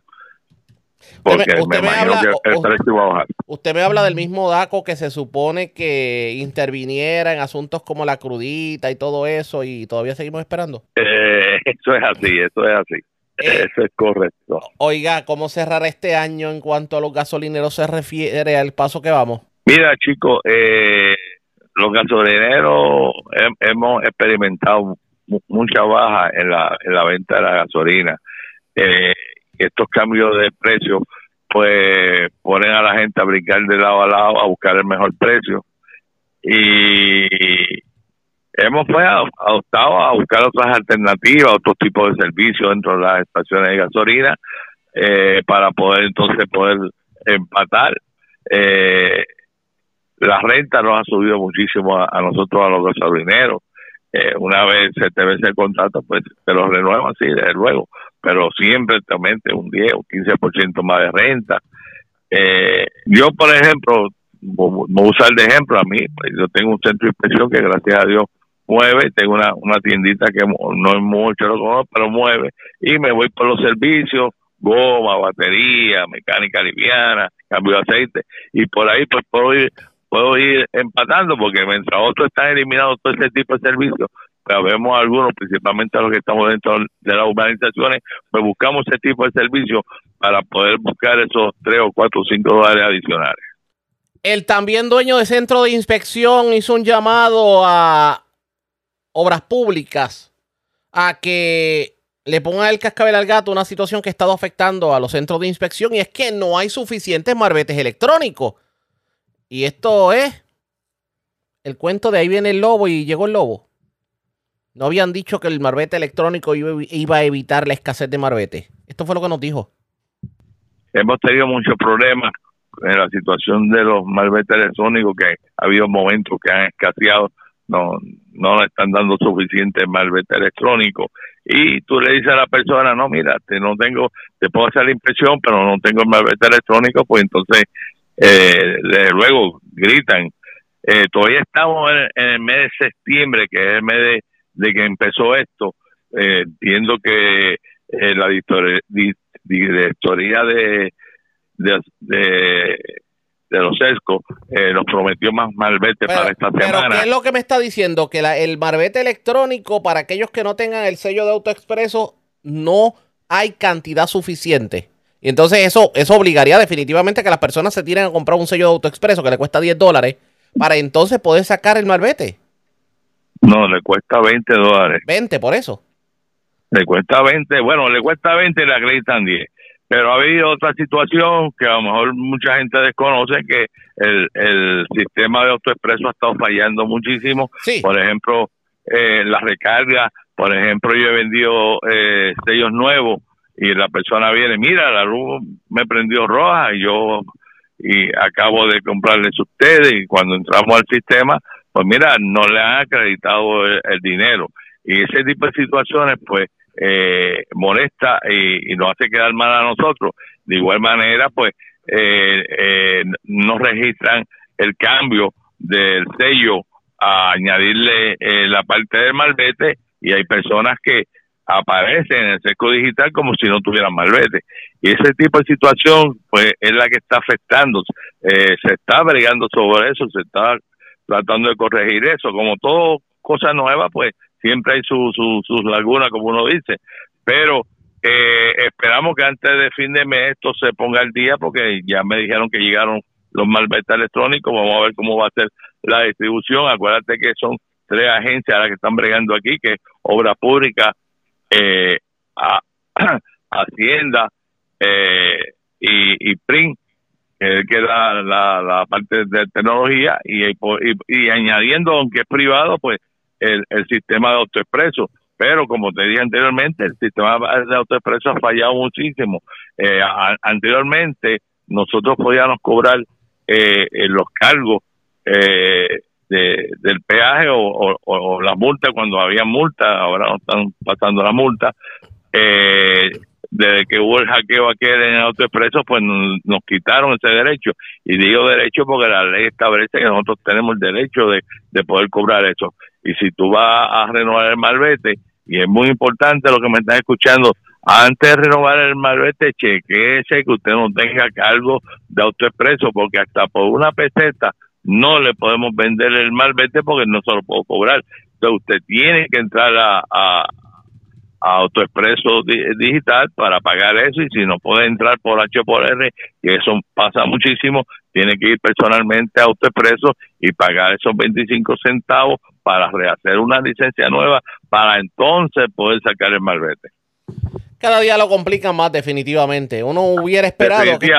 Porque Usted me- usted me imagino habla- que el precio va a bajar. Usted me habla del mismo DACO que se supone que interviniera en asuntos como la crudita y todo eso, y todavía seguimos esperando. Eh, [LAUGHS] eso es así, eso es así. Eh. Eso es correcto. Oiga, ¿cómo cerrar este año en cuanto a los gasolineros se refiere al paso que vamos? Mira, chicos, eh, los gasolineros hem- hemos experimentado mu- mucha baja en la, en la venta de la gasolina. Eh, estos cambios de precio, pues ponen a la gente a brincar de lado a lado a buscar el mejor precio. Y hemos pues ad- adoptado a buscar otras alternativas, otros tipos de servicios dentro de las estaciones de gasolina, eh, para poder entonces poder empatar. Eh, la renta nos ha subido muchísimo a, nosotros, a los gasolineros. Eh, una vez se te vence el contrato, pues te lo renuevan, sí, desde luego, pero siempre te un 10 o 15% más de renta. Eh, yo, por ejemplo, voy a usar de ejemplo a mí, pues, yo tengo un centro de inspección que gracias a Dios mueve, tengo una, una tiendita que no es mucho, lo conozco, pero mueve, y me voy por los servicios, goma, batería, mecánica liviana, cambio de aceite, y por ahí pues puedo ir puedo ir empatando porque mientras otros están eliminados todo ese tipo de servicios, pues vemos algunos, principalmente los que estamos dentro de las urbanizaciones, pues buscamos ese tipo de servicios para poder buscar esos 3 o 4 o 5 dólares adicionales. El también dueño de centro de inspección hizo un llamado a obras públicas a que le pongan el cascabel al gato una situación que ha estado afectando a los centros de inspección y es que no hay suficientes marbetes electrónicos. Y esto es el cuento de ahí viene el lobo y llegó el lobo. No habían dicho que el marbete electrónico iba, a evitar la escasez de marbete. Esto fue lo que nos dijo. Hemos tenido muchos problemas en la situación de los malbetes electrónicos que ha habido momentos que han escaseado, no, no le están dando suficiente malvete electrónico y tú le dices a la persona, no, mira, te no tengo, te puedo hacer la impresión, pero no tengo el malvete electrónico, pues entonces eh, luego gritan. Eh, todavía estamos en, el mes de septiembre, que es el mes de, de que empezó esto. Eh, entiendo que eh, la director- di- directoría de, de los eh, nos prometió más malvete Pero, para esta pero semana. ¿qué es lo que me está diciendo? Que la- el marbete electrónico, para aquellos que no tengan el sello de AutoExpreso, no hay cantidad suficiente. Y entonces eso, eso obligaría definitivamente a que las personas se tiren a comprar un sello de AutoExpreso que le cuesta 10 dólares para entonces poder sacar el marbete. No, le cuesta 20 dólares. 20 por eso. Le cuesta 20, bueno, le cuesta 20 y le acreditan 10. Pero ha habido otra situación que a lo mejor mucha gente desconoce, que el, el sistema de AutoExpreso ha estado fallando muchísimo. Sí. Por ejemplo, eh, la recarga, por ejemplo, yo he vendido eh, sellos nuevos y la persona viene, mira, la luz me prendió roja y yo y acabo de comprarles a ustedes y cuando entramos al sistema, pues mira, no le han acreditado el, el dinero. Y ese tipo de situaciones, pues, eh, molesta y, y nos hace quedar mal a nosotros. De igual manera, pues, eh, eh, no registran el cambio del sello a añadirle eh, la parte del malvete y hay personas que aparecen en el seco digital como si no tuvieran malvete. Y ese tipo de situación, pues, es la que está afectando. Eh, se está bregando sobre eso, se está tratando de corregir eso. Como todo cosa nueva, pues, siempre hay su, su, sus lagunas, como uno dice. Pero eh, esperamos que antes de fin de mes esto se ponga al día, porque ya me dijeron que llegaron los malvetes electrónicos. Vamos a ver cómo va a ser la distribución. Acuérdate que son tres agencias las que están bregando aquí, que es Obra Pública, eh, [CLEARS THROAT] Hacienda eh, y, y que es la, la, parte de tecnología, y, añadiendo, aunque es privado, pues el, el sistema de autoexpreso. Pero como te dije anteriormente, el sistema de autoexpreso ha fallado muchísimo. Eh, anteriormente, nosotros podíamos cobrar eh, los cargos eh, del peaje o, la multa cuando había multa, ahora no están pasando la multa. Eh, desde que hubo el hackeo aquí en AutoExpreso, pues nos, quitaron ese derecho. Y digo derecho porque la ley establece que nosotros tenemos el derecho de, de poder cobrar eso. Y si tú vas a renovar el malvete, y es muy importante lo que me están escuchando, antes de renovar el malvete, chequeese que usted no tenga cargo de autoexpreso, porque hasta por una peseta no le podemos vender el malvete porque no se lo puedo cobrar. Entonces usted tiene que entrar a, a, AutoExpreso Digital para pagar eso y si no puede entrar por H por R, que eso pasa muchísimo, tiene que ir personalmente a AutoExpreso y pagar esos 25 centavos para rehacer una licencia nueva para entonces poder sacar el malvete cada día lo complican más definitivamente. Uno hubiera esperado que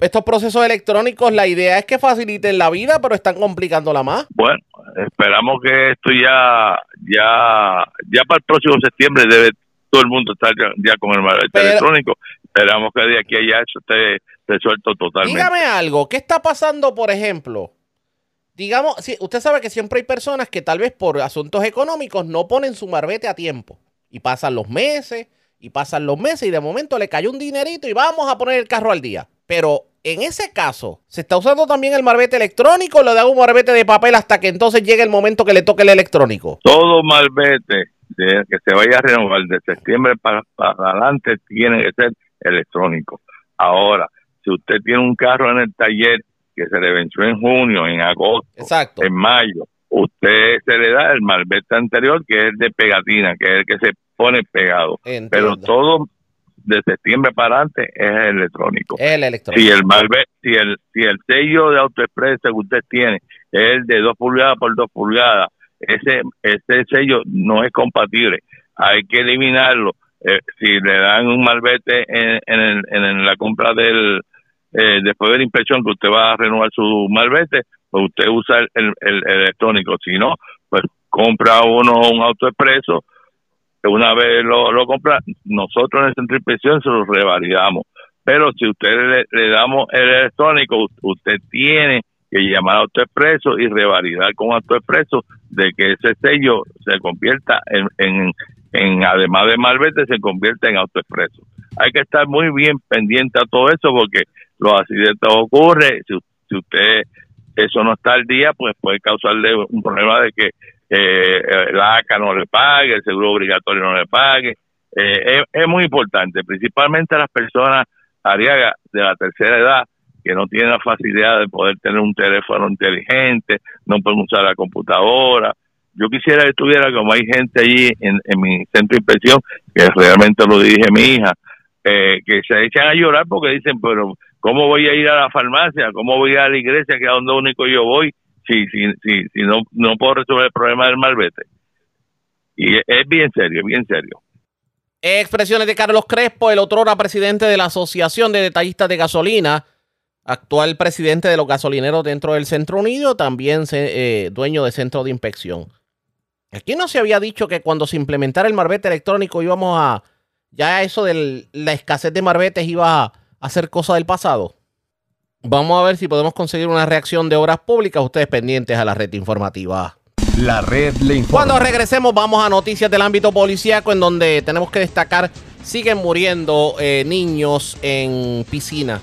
estos, procesos electrónicos, la idea es que faciliten la vida, pero están complicándola más. Bueno, esperamos que esto ya, ya, ya para el próximo septiembre debe todo el mundo estar ya, con el malvete electrónico. Esperamos que de aquí a allá eso esté resuelto totalmente. Dígame algo, ¿qué está pasando, por ejemplo? Digamos, si, usted sabe que siempre hay personas que tal vez por asuntos económicos no ponen su marbete a tiempo y pasan los meses y pasan los meses y de momento le cayó un dinerito y vamos a poner el carro al día. Pero en ese caso, ¿se está usando también el marbete electrónico o le da un marbete de papel hasta que entonces llegue el momento que le toque el electrónico? Todo marbete que se vaya a renovar de septiembre para, adelante tiene que ser electrónico. Ahora, si usted tiene un carro en el taller que se le venció en junio, en agosto, en mayo, usted se le da el malvete anterior que es de pegatina, que es el que se pone pegado. Pero todo de septiembre para adelante es electrónico. El electrónico. Si el malvete, si el, si el sello de AutoExpress que usted tiene es el de 2 pulgadas por 2 pulgadas, ese, ese sello no es compatible. Hay que eliminarlo. Eh, si le dan un malvete en, en, en la compra del, eh, después de la inspección que usted va a renovar su malvete, pues usted usa el, el, electrónico. Si no, pues compra uno un auto expreso. Una vez lo, lo compra, nosotros en el centro de inspección se lo revalidamos. Pero si usted le, damos el electrónico, usted tiene que llamar a AutoExpreso y revalidar con AutoExpreso de que ese sello se convierta en, en, además de Malvete, se convierta en AutoExpreso. Hay que estar muy bien pendiente a todo eso porque los accidentes ocurren. Si, si usted eso no está al día, pues puede causarle un problema de que eh, la ACA no le pague, el seguro obligatorio no le pague. Eh, es, muy importante, principalmente a las personas ariagas de la tercera edad que no tienen la facilidad de poder tener un teléfono inteligente, no pueden usar la computadora. Yo quisiera que estuviera como hay gente allí en, mi centro de inspección, que realmente lo dirige mi hija, eh, que se echan a llorar porque dicen, pero ¿cómo voy a ir a la farmacia? ¿Cómo voy a, a la iglesia, que es donde único yo voy? Si, si, si, si no, no puedo resolver el problema del malvete. Y es, bien serio, bien serio. Expresiones de Carlos Crespo, el otro presidente de la Asociación de Detallistas de Gasolina, actual presidente de los gasolineros dentro del Centro Unido, también eh, dueño de centro de inspección. Aquí no se había dicho que cuando se implementara el marbete electrónico íbamos a, ya eso de la escasez de marbetes iba a hacer cosa del pasado. Vamos a ver si podemos conseguir una reacción de obras públicas. Ustedes pendientes a la red informativa. La red le informa. Cuando regresemos vamos a noticias del ámbito policíaco en donde tenemos que destacar siguen muriendo eh, niños en piscina.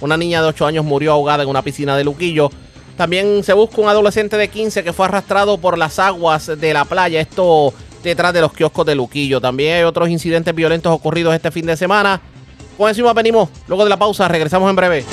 Una niña de 8 años murió ahogada en una piscina de Luquillo. También se busca un adolescente de 15 que fue arrastrado por las aguas de la playa. Esto detrás de los kioscos de Luquillo. También hay otros incidentes violentos ocurridos este fin de semana. Con eso venimos. Luego de la pausa, regresamos en breve.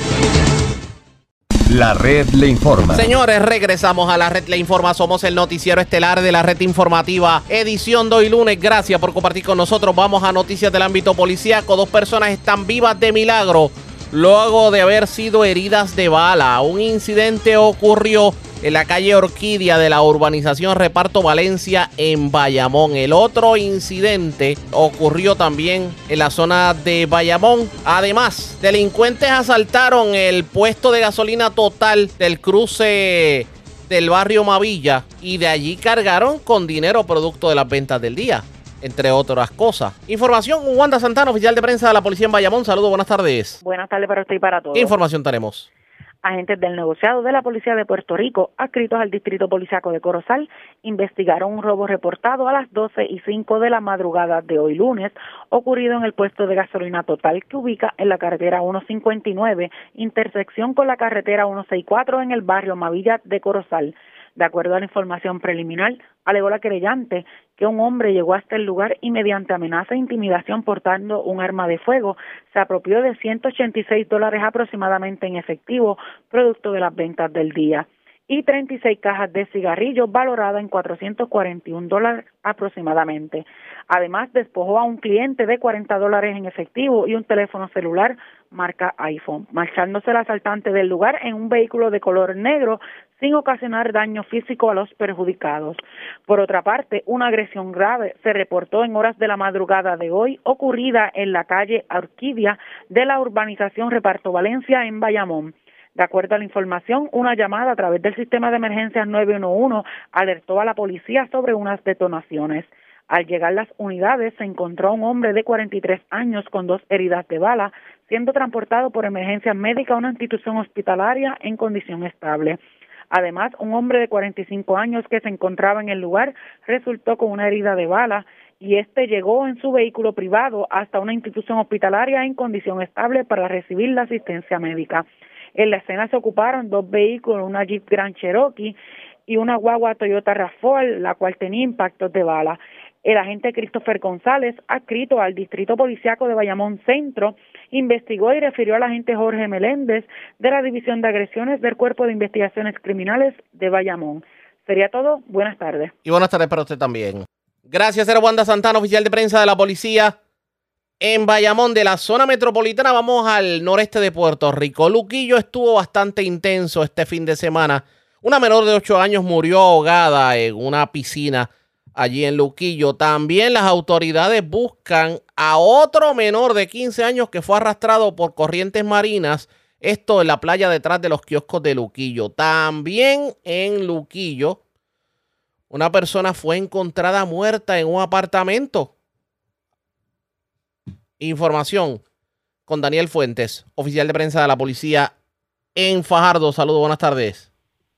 La red le informa. Señores, regresamos a la red le informa. Somos el noticiero estelar de la red informativa. Edición de hoy lunes. Gracias por compartir con nosotros. Vamos a noticias del ámbito policíaco. Dos personas están vivas de milagro luego de haber sido heridas de bala. Un incidente ocurrió en la calle Orquídea de la urbanización Reparto Valencia en Bayamón. El otro incidente ocurrió también en la zona de Bayamón. Además, delincuentes asaltaron el puesto de gasolina total del cruce del barrio Mavilla y de allí cargaron con dinero producto de las ventas del día entre otras cosas. Información con Wanda Santana, oficial de prensa de la policía en Bayamón. Saludos, buenas tardes. Buenas tardes para usted y para todos. ¿Qué información tenemos? Agentes del negociado de la Policía de Puerto Rico, adscritos al Distrito Policiaco de Corozal, investigaron un robo reportado a las 12 y 5 de la madrugada de hoy lunes, ocurrido en el puesto de gasolina total que ubica en la carretera 159, intersección con la carretera 164 en el barrio Mavilla de Corozal. De acuerdo a la información preliminar, alegó la querellante que un hombre llegó hasta el lugar y mediante amenaza e intimidación portando un arma de fuego se apropió de 186 dólares aproximadamente en efectivo, producto de las ventas del día y 36 cajas de cigarrillos valoradas en 441 dólares aproximadamente. Además, despojó a un cliente de 40 dólares en efectivo y un teléfono celular marca iPhone, marchándose el asaltante del lugar en un vehículo de color negro sin ocasionar daño físico a los perjudicados. Por otra parte, una agresión grave se reportó en horas de la madrugada de hoy ocurrida en la calle Orquídea de la urbanización Reparto Valencia en Bayamón. De acuerdo a la información, una llamada a través del sistema de emergencias 911 alertó a la policía sobre unas detonaciones. Al llegar las unidades, se encontró un hombre de 43 años con dos heridas de bala, siendo transportado por emergencia médica a una institución hospitalaria en condición estable. Además, un hombre de 45 años que se encontraba en el lugar resultó con una herida de bala y este llegó en su vehículo privado hasta una institución hospitalaria en condición estable para recibir la asistencia médica. En la escena se ocuparon dos vehículos, una Jeep Grand Cherokee y una guagua Toyota RAV4, la cual tenía impactos de bala. El agente Christopher González, adscrito al Distrito Policiaco de Bayamón Centro, investigó y refirió al agente Jorge Meléndez de la División de Agresiones del Cuerpo de Investigaciones Criminales de Bayamón. Sería todo. Buenas tardes. Y buenas tardes para usted también. Gracias, era Wanda Santana, oficial de prensa de la policía en Bayamón, de la zona metropolitana, vamos al noreste de Puerto Rico. Luquillo estuvo bastante intenso este fin de semana. Una menor de 8 años murió ahogada en una piscina allí en Luquillo. También las autoridades buscan a otro menor de 15 años que fue arrastrado por corrientes marinas. Esto en la playa detrás de los kioscos de Luquillo. También en Luquillo, una persona fue encontrada muerta en un apartamento. Información con Daniel Fuentes, oficial de prensa de la policía en Fajardo. Saludos, buenas tardes.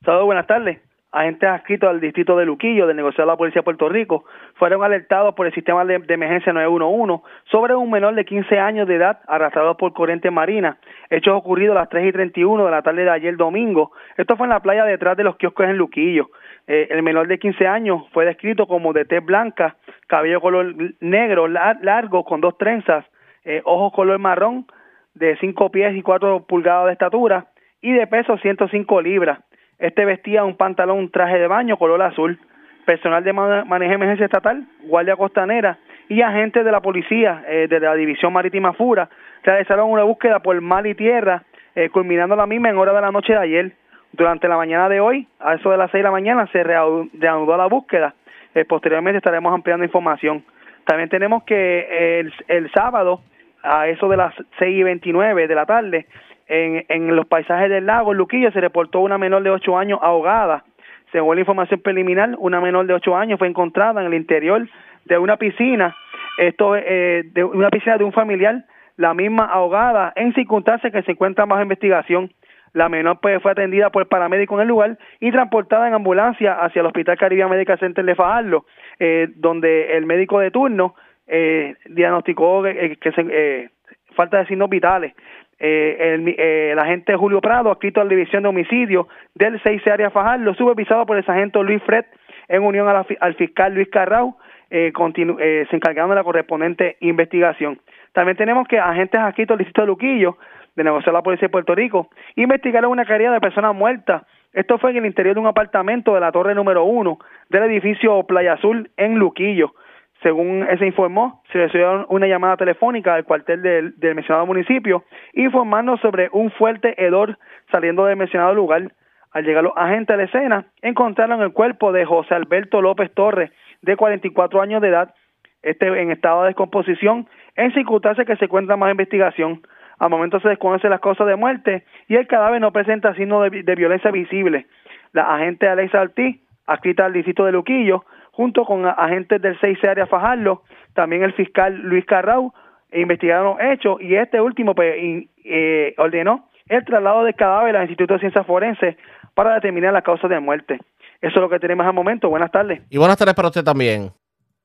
Saludos, buenas tardes. Agentes adscritos al distrito de Luquillo del negociado de la Policía de Puerto Rico fueron alertados por el sistema de, emergencia 911 sobre un menor de 15 años de edad arrastrado por corriente marina. Hechos ocurridos a las 3 y 31 de la tarde de ayer domingo. Esto fue en la playa detrás de los kioscos en Luquillo. Eh, el menor de 15 años fue descrito como de tez blanca, cabello color negro largo con dos trenzas, eh, ojos color marrón, de 5 pies y 4 pulgadas de estatura y de peso 105 libras. Este vestía un pantalón, un traje de baño color azul. Personal de manejo emergencia estatal, guardia costanera y agentes de la policía eh, de la División Marítima Fura realizaron una búsqueda por mar y tierra, eh, culminando la misma en hora de la noche de ayer. Durante la mañana de hoy, a eso de las 6 de la mañana, se reanudó la búsqueda. posteriormente estaremos ampliando información. También tenemos que el, el sábado a eso de las 6 y 29 de la tarde, en, en los paisajes del lago, en Luquillo, se reportó una menor de 8 años ahogada. Según la información preliminar, una menor de 8 años fue encontrada en el interior de una piscina, esto eh, de una piscina de un familiar, la misma ahogada en circunstancias que se encuentran bajo investigación. La menor pues, fue atendida por el paramédico en el lugar y transportada en ambulancia hacia el Hospital Caribbean Medical Center de Fajardo, eh, donde el médico de turno eh, diagnosticó que, se, eh, falta de signos vitales. Eh, el, eh, agente Julio Prado, adscrito a la División de Homicidio del 6 Área Fajardo, supervisado por el sargento Luis Fred, en unión al fiscal Luis Carrau, eh, eh, se encargaron de la correspondiente investigación. También tenemos que agentes adscritos al distrito de Luquillo, de negociar la Policía de Puerto Rico, investigaron una caída de personas muertas. Esto fue en el interior de un apartamento de la torre número uno del edificio Playa Azul en Luquillo. Según se informó, se recibió una llamada telefónica al cuartel del, mencionado municipio informando sobre un fuerte hedor saliendo del mencionado lugar. Al llegar los agentes a la escena, encontraron el cuerpo de José Alberto López Torres, de 44 años de edad, este en estado de descomposición, en circunstancias que se encuentra más investigación. Al momento se desconoce las causas de muerte y el cadáver no presenta signos de, de violencia visible. La agente Alexa Ortiz, adscrita al distrito de Luquillo, junto con agentes del 6 área Fajardo, también el fiscal Luis Carrau, investigaron los hechos y este último pues, eh, ordenó el traslado del cadáver al Instituto de Ciencias Forenses para determinar la causa de muerte. Eso es lo que tenemos al momento. Buenas tardes. Y buenas tardes para usted también.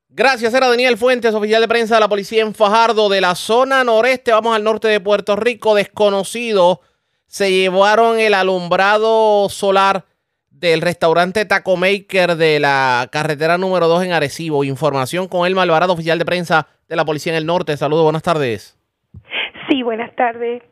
Gracias, era Daniel Fuentes, oficial de prensa de la policía en Fajardo, de la zona noreste. Vamos al norte de Puerto Rico, desconocido. Se llevaron el alumbrado solar del restaurante Taco Maker de la carretera número 2 en Arecibo. Información con Elma Alvarado, oficial de prensa de la Policía en el Norte. Saludos, buenas tardes. Sí, buenas tardes.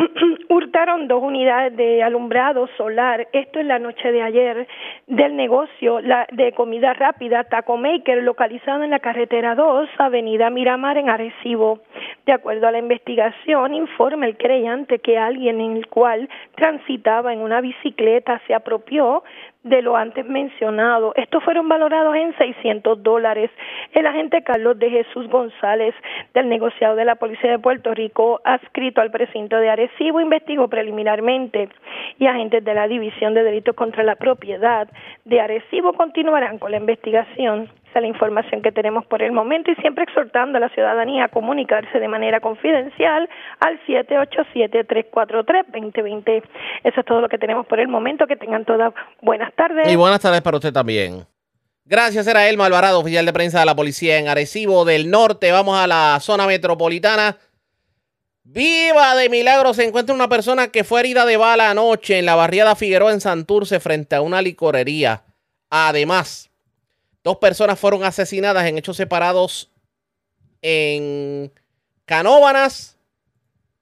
[CLEARS THROAT] hurtaron dos unidades de alumbrado solar, esto es la noche de ayer, del negocio de comida rápida Taco Maker, localizado en la carretera 2, Avenida Miramar, en Arecibo. De acuerdo a la investigación, informa el creyente que alguien en el cual transitaba en una bicicleta se apropió de lo antes mencionado. Estos fueron valorados en 600 dólares. El agente Carlos de Jesús González del negociado de la Policía de Puerto Rico, adscrito al precinto de Arecibo, investigó preliminarmente y agentes de la División de Delitos contra la Propiedad de Arecibo continuarán con la investigación. Esa es la información que tenemos por el momento y siempre exhortando a la ciudadanía a comunicarse de manera confidencial al 787-343-2020. Eso es todo lo que tenemos por el momento. Que tengan todas buenas tardes. Y buenas tardes para usted también. Gracias, era Elma Alvarado, oficial de prensa de la policía en Arecibo del Norte. Vamos a la zona metropolitana. Viva de milagro se encuentra una persona que fue herida de bala anoche en la barriada Figueroa en Santurce frente a una licorería. Además, Dos personas fueron asesinadas en hechos separados en Canóbanas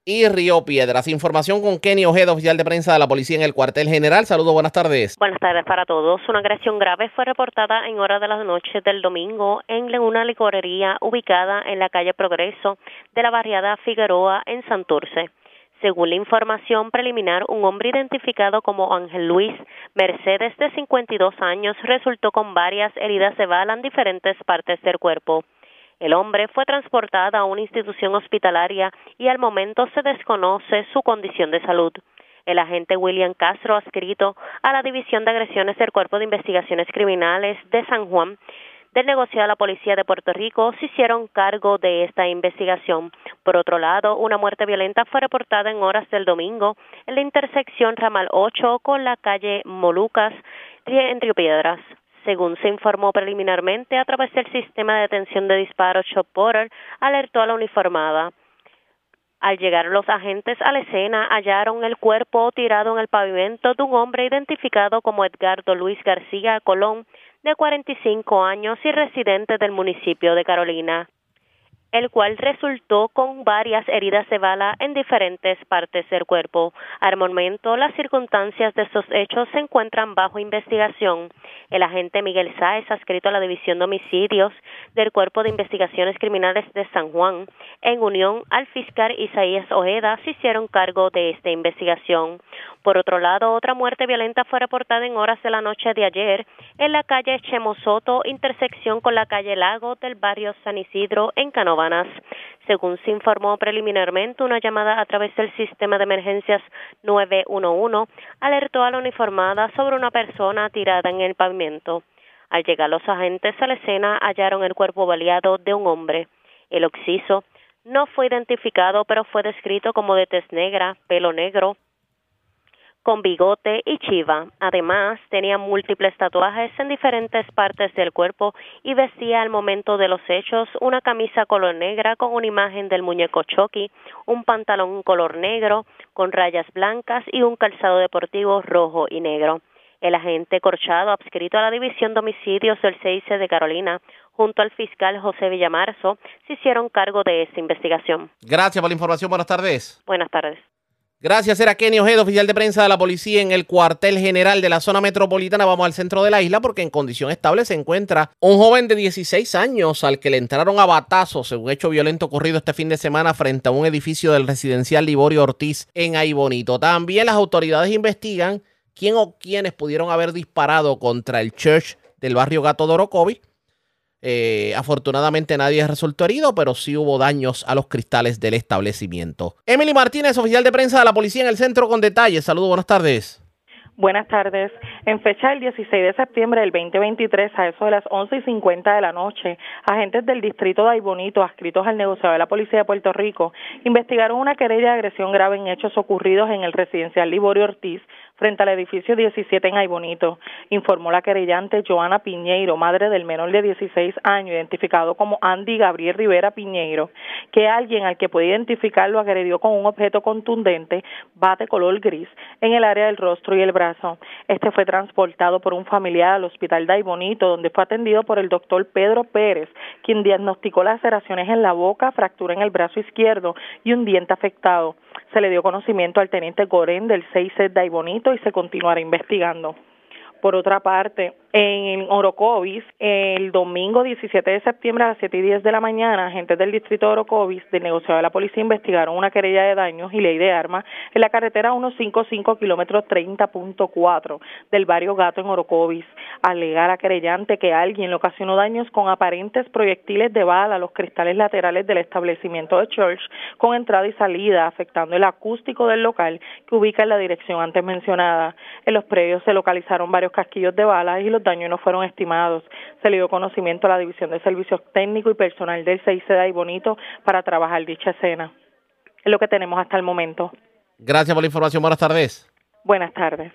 y Río Piedras. Información con Kenny Ojeda, oficial de prensa de la policía en el cuartel general. Saludos, buenas tardes. Buenas tardes para todos. Una agresión grave fue reportada en horas de la noche del domingo en una licorería ubicada en la calle Progreso de la barriada Figueroa en Santurce. Según la información preliminar, un hombre identificado como Ángel Luis Mercedes, de 52 años, resultó con varias heridas de bala en diferentes partes del cuerpo. El hombre fue transportado a una institución hospitalaria y al momento se desconoce su condición de salud. El agente William Castro, adscrito a la División de Agresiones del Cuerpo de Investigaciones Criminales de San Juan, del negocio de la Policía de Puerto Rico se hicieron cargo de esta investigación. Por otro lado, una muerte violenta fue reportada en horas del domingo en la intersección Ramal 8 con la calle Molucas en Río Piedras. Según se informó preliminarmente a través del sistema de detención de disparos Shop Porter, alertó a la uniformada. Al llegar los agentes a la escena, hallaron el cuerpo tirado en el pavimento de un hombre identificado como Edgardo Luis García Colón, de 45 años y residente del municipio de Carolina el cual resultó con varias heridas de bala en diferentes partes del cuerpo. Al momento, las circunstancias de estos hechos se encuentran bajo investigación. El agente Miguel Sáez, adscrito a la División de Homicidios del Cuerpo de Investigaciones Criminales de San Juan, en unión al fiscal Isaías Ojeda, se hicieron cargo de esta investigación. Por otro lado, otra muerte violenta fue reportada en horas de la noche de ayer en la calle Chemosoto, intersección con la calle Lago del barrio San Isidro, en Canova según se informó preliminarmente, una llamada a través del sistema de emergencias 911 alertó a la uniformada sobre una persona tirada en el pavimento. Al llegar los agentes a la escena hallaron el cuerpo baleado de un hombre. El occiso no fue identificado, pero fue descrito como de tez negra, pelo negro, con bigote y chiva. Además, tenía múltiples tatuajes en diferentes partes del cuerpo y vestía al momento de los hechos una camisa color negra con una imagen del muñeco Chucky, un pantalón color negro con rayas blancas y un calzado deportivo rojo y negro. El agente Corchado, adscrito a la División de Homicidios del CIC de Carolina, junto al fiscal José Villamarzo, se hicieron cargo de esta investigación. Gracias por la información. Buenas tardes. Buenas tardes. Gracias, era Kenny Ojeda, oficial de prensa de la policía en el cuartel general de la zona metropolitana. Vamos al centro de la isla porque en condición estable se encuentra un joven de 16 años al que le entraron a batazos en un hecho violento ocurrido este fin de semana frente a un edificio del residencial Liborio Ortiz en Aibonito. También las autoridades investigan quién o quiénes pudieron haber disparado contra el church del barrio Gato de Orocovi. Eh, afortunadamente nadie resultó herido, pero sí hubo daños a los cristales del establecimiento. Emily Martínez, oficial de prensa de la policía en el centro con detalles. Saludos, buenas tardes. Buenas tardes. En fecha del 16 de septiembre del 2023, a eso de las 11 y 50 de la noche, agentes del distrito de Aybonito, adscritos al negociado de la Policía de Puerto Rico, investigaron una querella de agresión grave en hechos ocurridos en el residencial Liborio Ortiz, frente al edificio 17 en Aybonito, informó la querellante Joana Piñeiro, madre del menor de 16 años, identificado como Andy Gabriel Rivera Piñeiro, que alguien al que puede identificar lo agredió con un objeto contundente, bate color gris, en el área del rostro y el brazo. Este fue transportado por un familiar al hospital de Aybonito, donde fue atendido por el doctor Pedro Pérez, quien diagnosticó laceraciones en la boca, fractura en el brazo izquierdo y un diente afectado. Se le dio conocimiento al teniente Gorén del 6 de Aybonito y se continuará investigando. Por otra parte, en Orocovis, el domingo 17 de septiembre a las 7 y 10 de la mañana, agentes del distrito de Orocovis, del negociado de la policía, investigaron una querella de daños y ley de armas en la carretera 155 kilómetros 30.4 del barrio Gato en Orocovis. Alegar a querellante que alguien le ocasionó daños con aparentes proyectiles de bala a los cristales laterales del establecimiento de Church con entrada y salida, afectando el acústico del local que ubica en la dirección antes mencionada. En los predios se localizaron varios casquillos de balas y los daños no fueron estimados. Se le dio conocimiento a la División de Servicios Técnicos y Personal del CICDA y Bonito para trabajar dicha escena. Es lo que tenemos hasta el momento. Gracias por la información. Buenas tardes. Buenas tardes.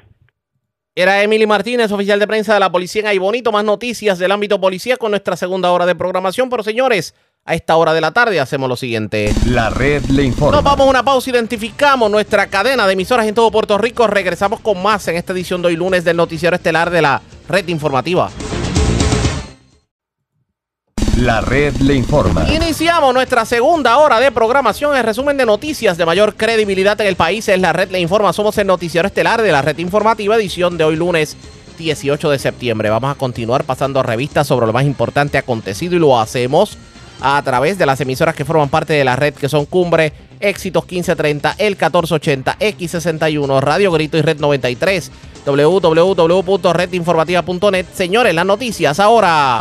Era Emily Martínez, oficial de prensa de la policía en Aybonito. Más noticias del ámbito policía con nuestra segunda hora de programación. Pero señores, a esta hora de la tarde hacemos lo siguiente. La red le informa. Nos vamos a una pausa, identificamos nuestra cadena de emisoras en todo Puerto Rico. Regresamos con más en esta edición de hoy lunes del noticiero estelar de la red informativa. La red le informa. Iniciamos nuestra segunda hora de programación. El resumen de noticias de mayor credibilidad en el país es la red le informa. Somos el noticiero estelar de la red informativa, edición de hoy lunes 18 de septiembre. Vamos a continuar pasando revistas sobre lo más importante acontecido y lo hacemos a través de las emisoras que forman parte de la red, que son Cumbre, Éxitos 1530, El 1480, X61, Radio Grito y Red 93, www.redinformativa.net. Señores, las noticias ahora.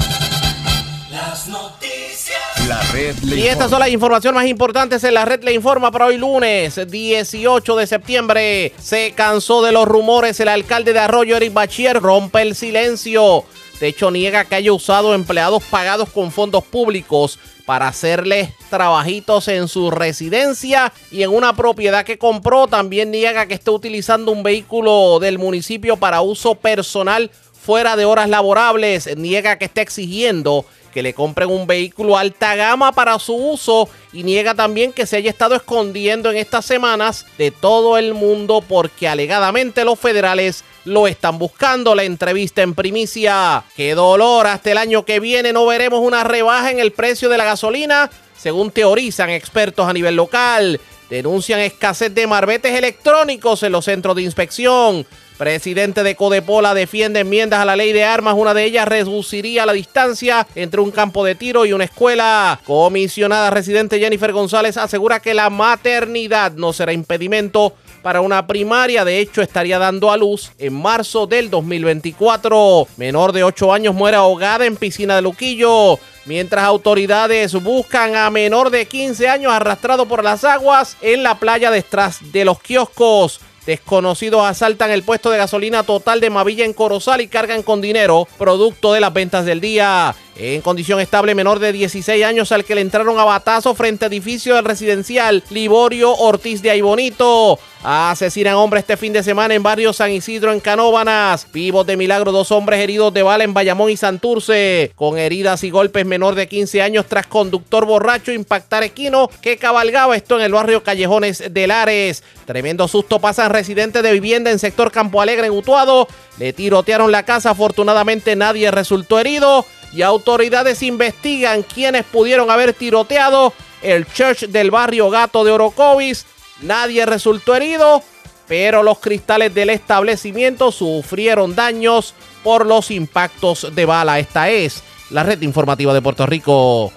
Las noticias. La red le Y estas son las informaciones más importantes en la red le informa para hoy lunes 18 de septiembre. Se cansó de los rumores el alcalde de Arroyo, Eric Bachier, rompe el silencio. De hecho, niega que haya usado empleados pagados con fondos públicos para hacerles trabajitos en su residencia y en una propiedad que compró. También niega que esté utilizando un vehículo del municipio para uso personal fuera de horas laborables. Niega que esté exigiendo que le compren un vehículo alta gama para su uso y niega también que se haya estado escondiendo en estas semanas de todo el mundo porque alegadamente los federales lo están buscando. La entrevista en primicia. Qué dolor, hasta el año que viene no veremos una rebaja en el precio de la gasolina, según teorizan expertos a nivel local. Denuncian escasez de marbetes electrónicos en los centros de inspección. Presidente de Codepola defiende enmiendas a la ley de armas. Una de ellas reduciría la distancia entre un campo de tiro y una escuela. Comisionada residente Jennifer González asegura que la maternidad no será impedimento para una primaria. De hecho, estaría dando a luz en marzo del 2024. Menor de 8 años muere ahogada en piscina de Luquillo. Mientras autoridades buscan a menor de 15 años arrastrado por las aguas en la playa detrás de los kioscos. Desconocidos asaltan el puesto de gasolina total de Mavilla en Corozal y cargan con dinero, producto de las ventas del día. En condición estable, menor de 16 años al que le entraron a batazo frente a edificio del residencial Liborio Ortiz de Aybonito. Asesinan hombre este fin de semana en barrio San Isidro en Canóbanas. Vivos de milagro, dos hombres heridos de bala en Bayamón y Santurce. Con heridas y golpes menor de 15 años tras conductor borracho impactar equino que cabalgaba esto en el barrio Callejones de Lares. Tremendo susto pasan residentes de vivienda en sector Campo Alegre en Utuado. Le tirotearon la casa, afortunadamente nadie resultó herido y autoridades investigan quiénes pudieron haber tiroteado el church del barrio Gato de Orocovis. Nadie resultó herido, pero los cristales del establecimiento sufrieron daños por los impactos de bala. Esta es la red informativa de Puerto Rico.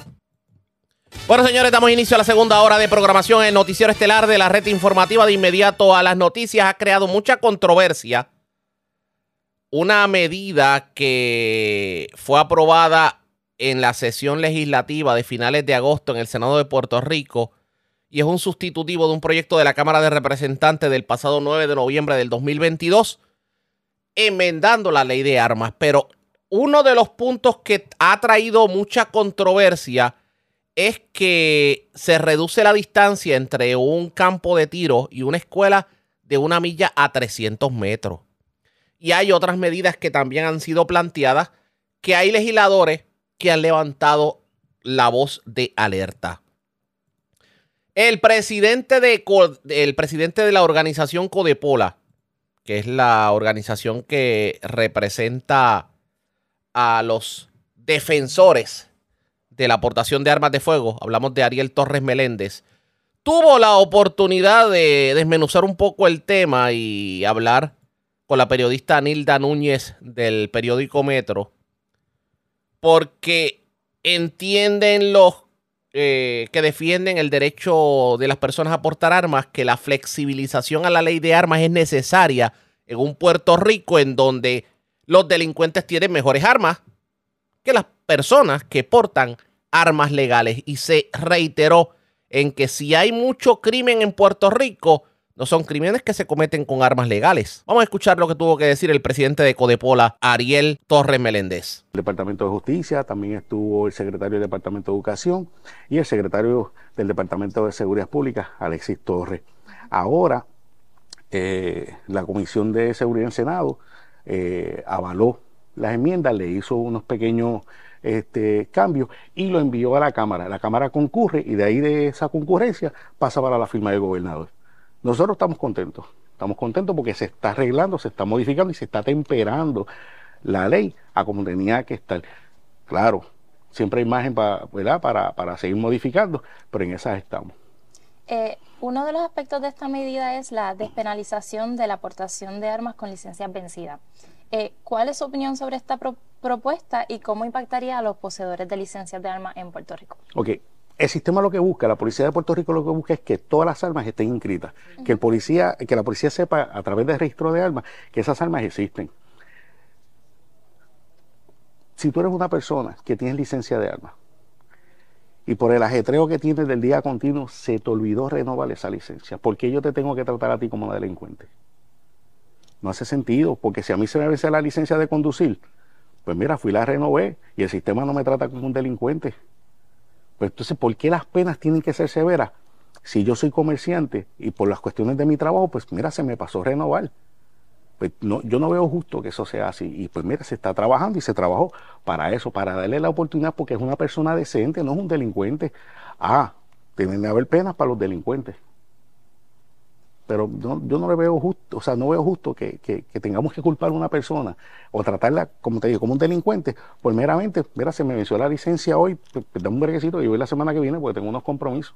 Bueno, señores, damos inicio a la segunda hora de programación en Noticiero Estelar de la red informativa de inmediato a las noticias. Ha creado mucha controversia una medida que fue aprobada en la sesión legislativa de finales de agosto en el Senado de Puerto Rico y es un sustitutivo de un proyecto de la Cámara de Representantes del pasado 9 de noviembre del 2022, enmendando la ley de armas. Pero uno de los puntos que ha traído mucha controversia es que se reduce la distancia entre un campo de tiro y una escuela de una milla a 300 metros. Y hay otras medidas que también han sido planteadas que hay legisladores que han levantado la voz de alerta. El presidente de, el presidente de la organización Codepola, que es la organización que representa a los defensores de la aportación de armas de fuego, hablamos de Ariel Torres Meléndez, tuvo la oportunidad de desmenuzar un poco el tema y hablar con la periodista Nilda Núñez del periódico Metro, porque entienden los eh, que defienden el derecho de las personas a portar armas que la flexibilización a la ley de armas es necesaria en un Puerto Rico en donde los delincuentes tienen mejores armas que las personas que portan armas legales. Y se reiteró en que si hay mucho crimen en Puerto Rico, no son crímenes que se cometen con armas legales. Vamos a escuchar lo que tuvo que decir el presidente de Codepola, Ariel Torres Meléndez. El Departamento de Justicia, también estuvo el secretario del Departamento de Educación y el secretario del Departamento de Seguridad Pública, Alexis Torres. Ahora, eh, la Comisión de Seguridad en Senado eh, avaló las enmiendas, le hizo unos pequeños este, cambios y lo envió a la Cámara. La Cámara concurre y de ahí de esa concurrencia pasa para la firma del gobernador. Nosotros estamos contentos, estamos contentos porque se está arreglando, se está modificando y se está temperando la ley a como tenía que estar. Claro, siempre hay margen para, para, para seguir modificando, pero en esas estamos. Eh, uno de los aspectos de esta medida es la despenalización de la aportación de armas con licencias vencidas. Eh, ¿Cuál es su opinión sobre esta propuesta y cómo impactaría a los poseedores de licencias de armas en Puerto Rico? Ok, el sistema lo que busca, la policía de Puerto Rico lo que busca es que todas las armas estén inscritas, que el policía, que la policía sepa a través del registro de armas que esas armas existen. Si tú eres una persona que tienes licencia de armas y por el ajetreo que tienes del día continuo se te olvidó renovar esa licencia, ¿por qué yo te tengo que tratar a ti como delincuente? No hace sentido, porque si a mí se me vence la licencia de conducir, pues mira, fui la renové y el sistema no me trata como un delincuente. Pues entonces, ¿por qué las penas tienen que ser severas? Si yo soy comerciante y por las cuestiones de mi trabajo, pues mira, se me pasó renovar. Pues no, yo no veo justo que eso sea así. Y pues mira, se está trabajando y se trabajó para eso, para darle la oportunidad, porque es una persona decente, no es un delincuente. Ah, tienen que haber penas para los delincuentes pero yo, yo, no le veo justo, o sea, no veo justo que, que, tengamos que culpar a una persona o tratarla, como te digo, como un delincuente, pues meramente, mira, se me venció la licencia hoy, pues, pues dame un brequecito y voy la semana que viene porque tengo unos compromisos.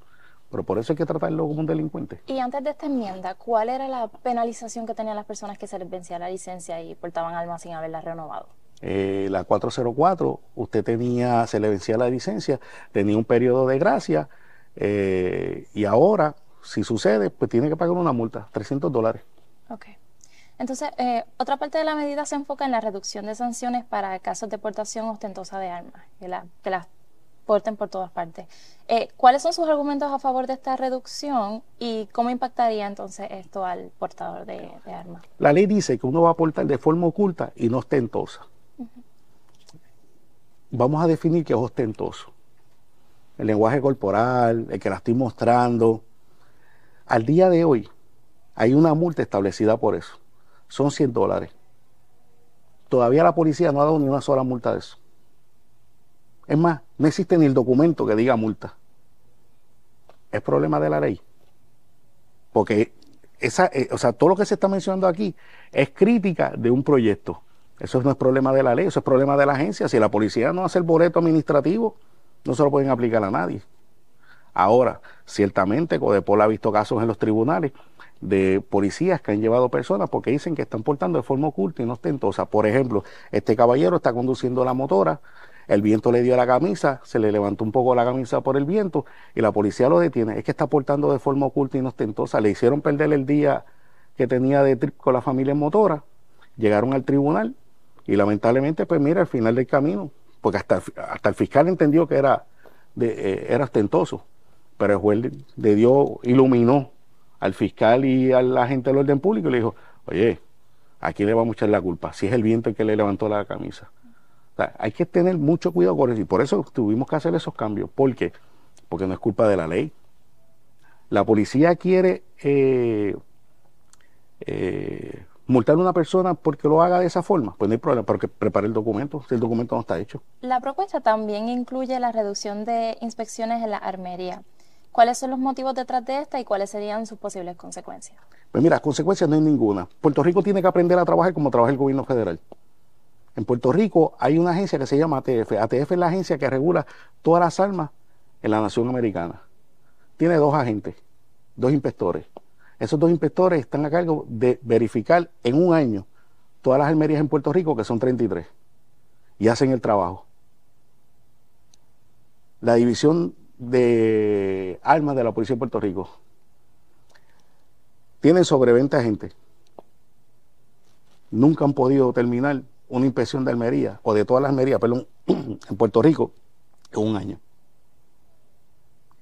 Pero por eso hay que tratarlo como un delincuente. Y antes de esta enmienda, ¿cuál era la penalización que tenían las personas que se les vencía la licencia y portaban armas sin haberla renovado? Eh, la 404, usted tenía, se le vencía la licencia, tenía un periodo de gracia eh, y ahora si sucede, pues tiene que pagar una multa, 300 dólares. Ok. Entonces, eh, otra parte de la medida se enfoca en la reducción de sanciones para casos de portación ostentosa de armas, que, la, que las porten por todas partes. Eh, ¿Cuáles son sus argumentos a favor de esta reducción y cómo impactaría entonces esto al portador de, armas? La ley dice que uno va a portar de forma oculta y no ostentosa. Vamos a definir qué es ostentoso. El lenguaje corporal, el que la estoy mostrando, al día de hoy hay una multa establecida por eso. Son 100 dólares. Todavía la policía no ha dado ni una sola multa de eso. Es más, no existe ni el documento que diga multa. Es problema de la ley. Porque esa, eh, o sea, todo lo que se está mencionando aquí es crítica de un proyecto. Eso no es problema de la ley, eso es problema de la agencia. Si la policía no hace el boleto administrativo, no se lo pueden aplicar a nadie. Ahora, ciertamente Codepol ha visto casos en los tribunales de policías que han llevado personas porque dicen que están portando de forma oculta y no ostentosa. Por ejemplo, este caballero está conduciendo la motora, el viento le dio la camisa, se le levantó un poco la camisa por el viento y la policía lo detiene. Es que está portando de forma oculta y no ostentosa. Le hicieron perder el día que tenía de trip con la familia en motora, llegaron al tribunal Y lamentablemente, pues mira, al final del camino, porque hasta, el fiscal entendió que era, eh, era ostentoso, pero el juez le dio, iluminó al fiscal y a la gente del orden público y le dijo, oye, aquí le vamos a echar la culpa, si es el viento el que le levantó la camisa. Hay que tener mucho cuidado con eso y por eso tuvimos que hacer esos cambios. ¿Por qué? Porque no es culpa de la ley. La policía quiere eh, eh, multar a una persona porque lo haga de esa forma, pues no hay problema, porque prepare el documento, si el documento no está hecho. La propuesta también incluye la reducción de inspecciones en la armería. ¿Cuáles son los motivos detrás de esta y cuáles serían sus posibles consecuencias? Pues mira, consecuencias no hay ninguna. Puerto Rico tiene que aprender a trabajar como trabaja el gobierno federal. En Puerto Rico hay una agencia que se llama ATF. ATF es la agencia que regula todas las armas en la nación americana. Tiene dos agentes, dos inspectores. Esos dos inspectores están a cargo de verificar en un año todas las armerías en Puerto Rico, que son 33, y hacen el trabajo. La división de armas de la Policía de Puerto Rico tienen sobre 20 agentes. Nunca han podido terminar una inspección de Almería o de todas las Almerías, perdón, [CLEARS THROAT] en Puerto Rico en un año.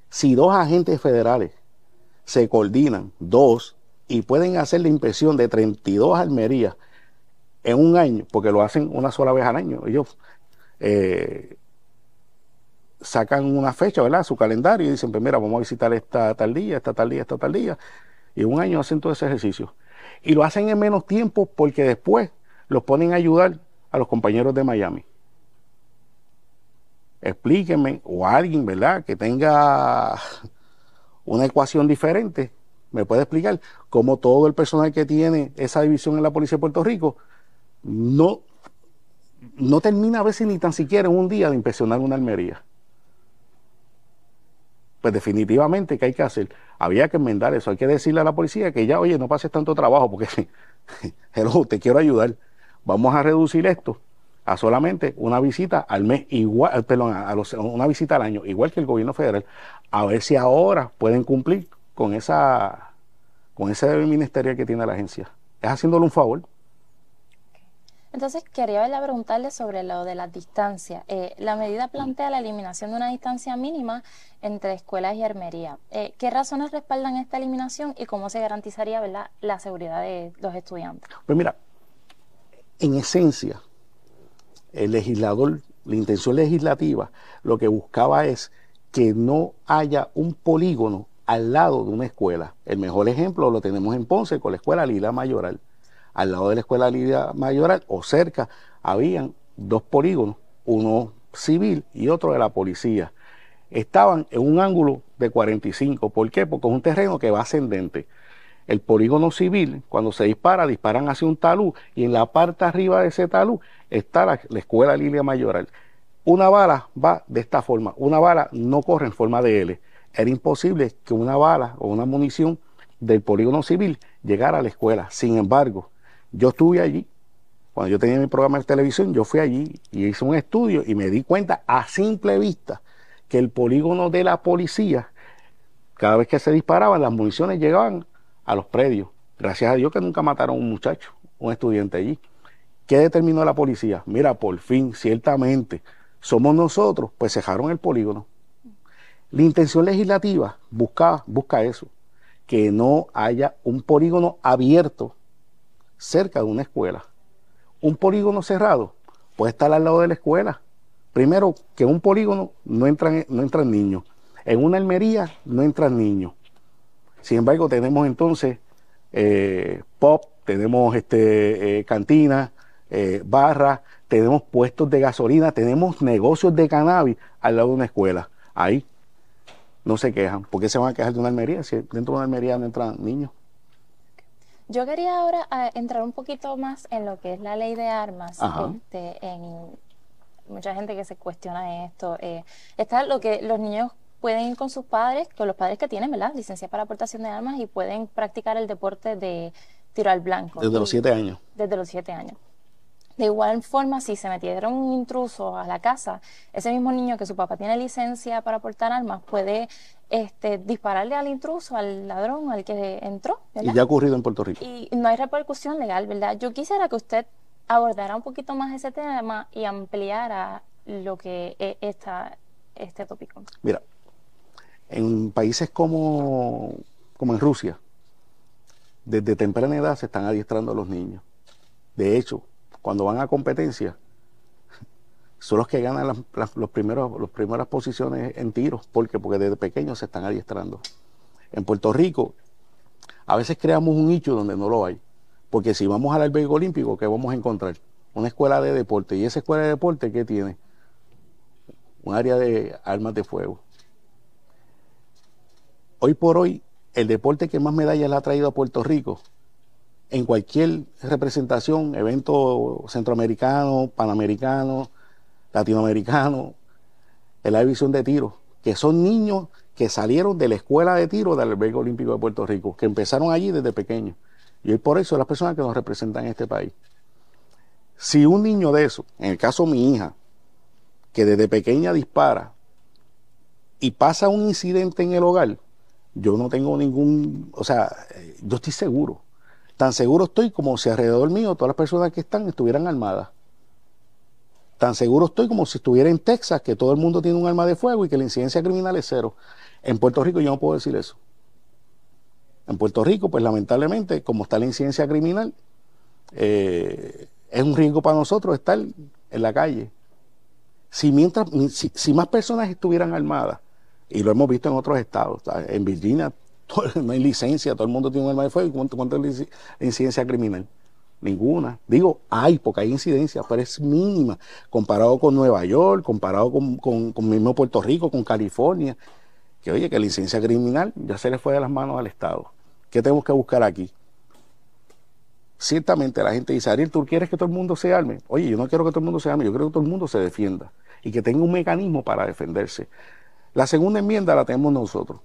Si dos agentes federales se coordinan, dos, y pueden hacer la inspección de 32 Almerías en un año, porque lo hacen una sola vez al año, ellos eh, sacan una fecha, ¿verdad? Su calendario y dicen, pues mira, vamos a visitar esta tal día, esta tal día, esta tal día. Y un año hacen todo ese ejercicio. Y lo hacen en menos tiempo porque después los ponen a ayudar a los compañeros de Miami. Explíquenme, o alguien, ¿verdad?, que tenga una ecuación diferente, me puede explicar cómo todo el personal que tiene esa división en la Policía de Puerto Rico no, no termina a veces ni tan siquiera en un día de inspeccionar una almería pues definitivamente, ¿qué hay que hacer? Había que enmendar eso, hay que decirle a la policía que ya, oye, no pases tanto trabajo, porque, [LAUGHS] te quiero ayudar, vamos a reducir esto a solamente una visita al mes, igual, eh, perdón, a los, una visita al año, igual que el gobierno federal, a ver si ahora pueden cumplir con esa con ese deber ministerial que tiene la agencia. Es haciéndole un favor. Entonces, quería preguntarle sobre lo de las distancias. Eh, la medida plantea la eliminación de una distancia mínima entre escuelas y armería. Eh, ¿Qué razones respaldan esta eliminación y cómo se garantizaría ¿verdad? la seguridad de los estudiantes? Pues mira, en esencia, el legislador, la intención legislativa, lo que buscaba es que no haya un polígono al lado de una escuela. El mejor ejemplo lo tenemos en Ponce con la escuela Lila Mayoral al lado de la Escuela Lidia Mayoral o cerca, habían dos polígonos, uno civil y otro de la policía. Estaban en un ángulo de 45. ¿Por qué? Porque es un terreno que va ascendente. El polígono civil, cuando se dispara, disparan hacia un talud y en la parte arriba de ese talud está la, Escuela Lilia Mayoral. Una bala va de esta forma. Una bala no corre en forma de L. Era imposible que una bala o una munición del polígono civil llegara a la escuela. Sin embargo, yo estuve allí, cuando yo tenía mi programa de televisión, yo fui allí y hice un estudio y me di cuenta a simple vista que el polígono de la policía, cada vez que se disparaban, las municiones llegaban a los predios. Gracias a Dios que nunca mataron a un muchacho, un estudiante allí. ¿Qué determinó la policía? Mira, por fin, ciertamente, somos nosotros, pues cejaron el polígono. La intención legislativa busca, busca eso, que no haya un polígono abierto cerca de una escuela. Un polígono cerrado puede estar al lado de la escuela. Primero, que en un polígono no entran, no entran niños. En una almería no entran niños. Sin embargo, tenemos entonces eh, pop, tenemos este, eh, cantinas, eh, tenemos puestos de gasolina, tenemos negocios de cannabis al lado de una escuela. Ahí no se quejan. ¿Por qué se van a quejar de una almería si dentro de una almería no entran niños? Yo quería ahora ah, entrar un poquito más en lo que es la ley de armas. Este, en mucha gente que se cuestiona esto. Eh, está lo que los niños pueden ir con sus padres, con los padres que tienen, ¿verdad? Licencia para aportación de armas y pueden practicar el deporte de tiro al blanco. Desde los siete años. Desde los siete años. De igual forma, si se metiera un intruso a la casa, ese mismo niño que su papá tiene licencia para portar armas puede este, dispararle al intruso, al ladrón, al que entró. Y ya ha ocurrido en Puerto Rico. Y no hay repercusión legal, ¿verdad? Yo quisiera que usted abordara un poquito más ese tema y ampliara lo que es esta, este tópico. Mira, en países como, como en Rusia, desde temprana edad se están adiestrando a los niños. De hecho, cuando van a competencia, son los que ganan las, los primeros, las primeras posiciones en tiros. ¿Por qué? Porque desde pequeños se están adiestrando. En Puerto Rico, a veces creamos un nicho donde no lo hay. Porque si vamos al albergue olímpico, ¿qué vamos a encontrar? Una escuela de deporte. ¿Y esa escuela de deporte qué tiene? Un área de armas de fuego. Hoy por hoy, el deporte que más medallas le ha traído a Puerto Rico, en cualquier representación, evento centroamericano, panamericano, latinoamericano, es la división de tiro, que son niños que salieron de la escuela de tiro del albergue olímpico de Puerto Rico, que empezaron allí desde pequeños. Y hoy por eso las personas que nos representan en este país. Si un niño de eso, en el caso de mi hija, que desde pequeña dispara y pasa un incidente en el hogar, yo no tengo ningún, o sea, yo estoy seguro. Tan seguro estoy como si alrededor mío todas las personas que están estuvieran armadas. Tan seguro estoy como si estuviera en Texas, que todo el mundo tiene un arma de fuego y que la incidencia criminal es cero. En Puerto Rico yo no puedo decir eso. En Puerto Rico, pues lamentablemente, como está la incidencia criminal, eh, es un riesgo para nosotros estar en la calle. Si, mientras, si, si, más personas estuvieran armadas, y lo hemos visto en otros estados, en Virginia no hay licencia, todo el mundo tiene un arma de fuego, ¿cuánto, es incidencia criminal? Ninguna. Digo, hay, porque hay incidencia, pero es mínima comparado con Nueva York, comparado con, mismo Puerto Rico, con California. Que oye, que la incidencia criminal ya se le fue de las manos al Estado. ¿Qué tenemos que buscar aquí? Ciertamente la gente dice, Ariel, ¿tú quieres que todo el mundo se arme? Oye, yo no quiero que todo el mundo se arme, yo quiero que todo el mundo se defienda y que tenga un mecanismo para defenderse. La segunda enmienda la tenemos nosotros.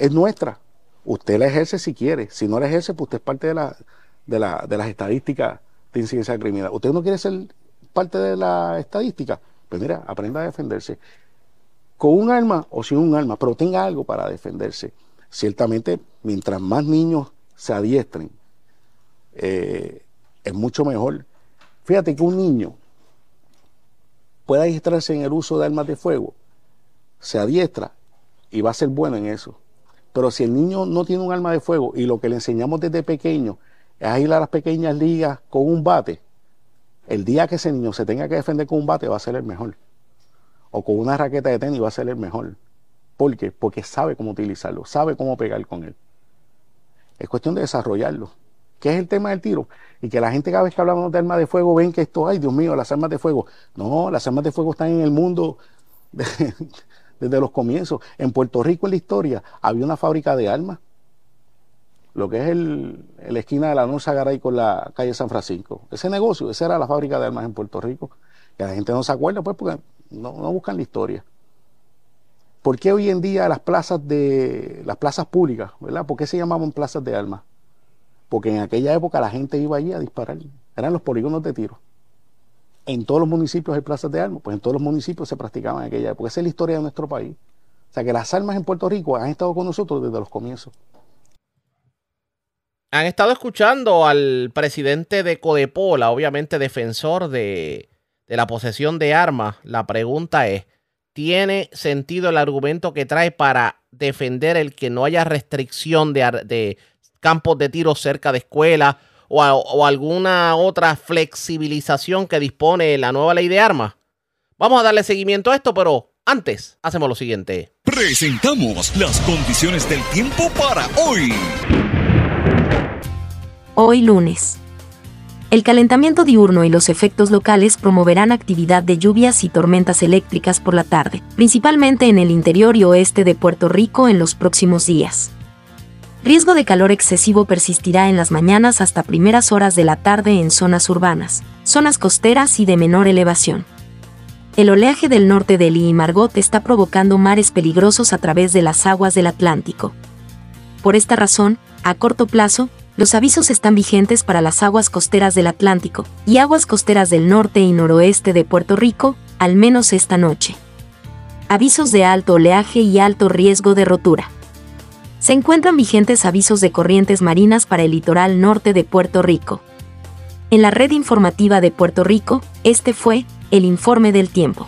Es nuestra. Usted la ejerce si quiere. Si no la ejerce, pues usted es parte de, la, de, la, de las estadísticas de incidencia criminal. ¿Usted no quiere ser parte de la estadística? Pues mira, aprenda a defenderse. Con un arma o sin un arma, pero tenga algo para defenderse. Ciertamente, mientras más niños se adiestren, eh, es mucho mejor. Fíjate que un niño pueda adiestrarse en el uso de armas de fuego, se adiestra y va a ser bueno en eso. Pero si el niño no tiene un arma de fuego y lo que le enseñamos desde pequeño es ir a las pequeñas ligas con un bate, el día que ese niño se tenga que defender con un bate va a ser el mejor. O con una raqueta de tenis va a ser el mejor. ¿Por qué? Porque sabe cómo utilizarlo, sabe cómo pegar con él. Es cuestión de desarrollarlo. ¿Qué es el tema del tiro? Y que la gente cada vez que hablamos de armas de fuego ven que esto, ay Dios mío, las armas de fuego. No, las armas de fuego están en el mundo [LAUGHS] desde los comienzos. En Puerto Rico en la historia había una fábrica de armas. Lo que es el, la esquina de la Nueva Garay con la calle San Francisco. Ese negocio, esa era la fábrica de armas en Puerto Rico. Que la gente no se acuerda, pues, porque no, no buscan la historia. ¿Por qué hoy en día las plazas de las plazas públicas, ¿verdad? ¿Por qué se llamaban plazas de armas? Porque en aquella época la gente iba allí a disparar. Eran los polígonos de tiro. En todos los municipios hay plazas de armas, pues en todos los municipios se practicaban en aquella época. Esa es la historia de nuestro país. O sea que las armas en Puerto Rico han estado con nosotros desde los comienzos. Han estado escuchando al presidente de Codepola, obviamente defensor de, de la posesión de armas. La pregunta es, ¿tiene sentido el argumento que trae para defender el que no haya restricción de, de campos de tiro cerca de escuelas o, a, o, alguna otra flexibilización que dispone la nueva ley de armas? Vamos a darle seguimiento a esto, pero antes hacemos lo siguiente. Presentamos las condiciones del tiempo para hoy. Hoy lunes. El calentamiento diurno y los efectos locales promoverán actividad de lluvias y tormentas eléctricas por la tarde, principalmente en el interior y oeste de Puerto Rico en los próximos días. Riesgo de calor excesivo persistirá en las mañanas hasta primeras horas de la tarde en zonas urbanas, zonas costeras y de menor elevación. El oleaje del norte de Lee y Margot está provocando mares peligrosos a través de las aguas del Atlántico. Por esta razón, a corto plazo, los avisos están vigentes para las aguas costeras del Atlántico y aguas costeras del norte y noroeste de Puerto Rico, al menos esta noche. Avisos de alto oleaje y alto riesgo de rotura. Se encuentran vigentes avisos de corrientes marinas para el litoral norte de Puerto Rico. En la red informativa de Puerto Rico, este fue el informe del tiempo.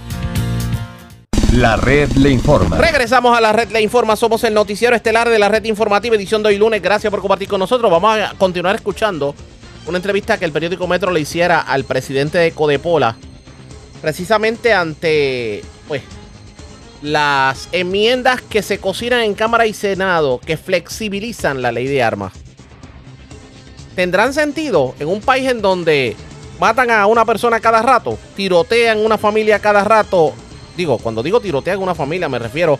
La red le informa. Regresamos a la red Le Informa. Somos el noticiero estelar de la red informativa edición de hoy lunes. Gracias por compartir con nosotros. Vamos a continuar escuchando una entrevista que el periódico Metro le hiciera al presidente de Codepola. Precisamente ante, pues, las enmiendas que se cocinan en Cámara y Senado que flexibilizan la ley de armas. ¿Tendrán sentido en un país en donde matan a una persona cada rato, tirotean una familia cada rato? Digo, cuando digo tirotean una familia me refiero,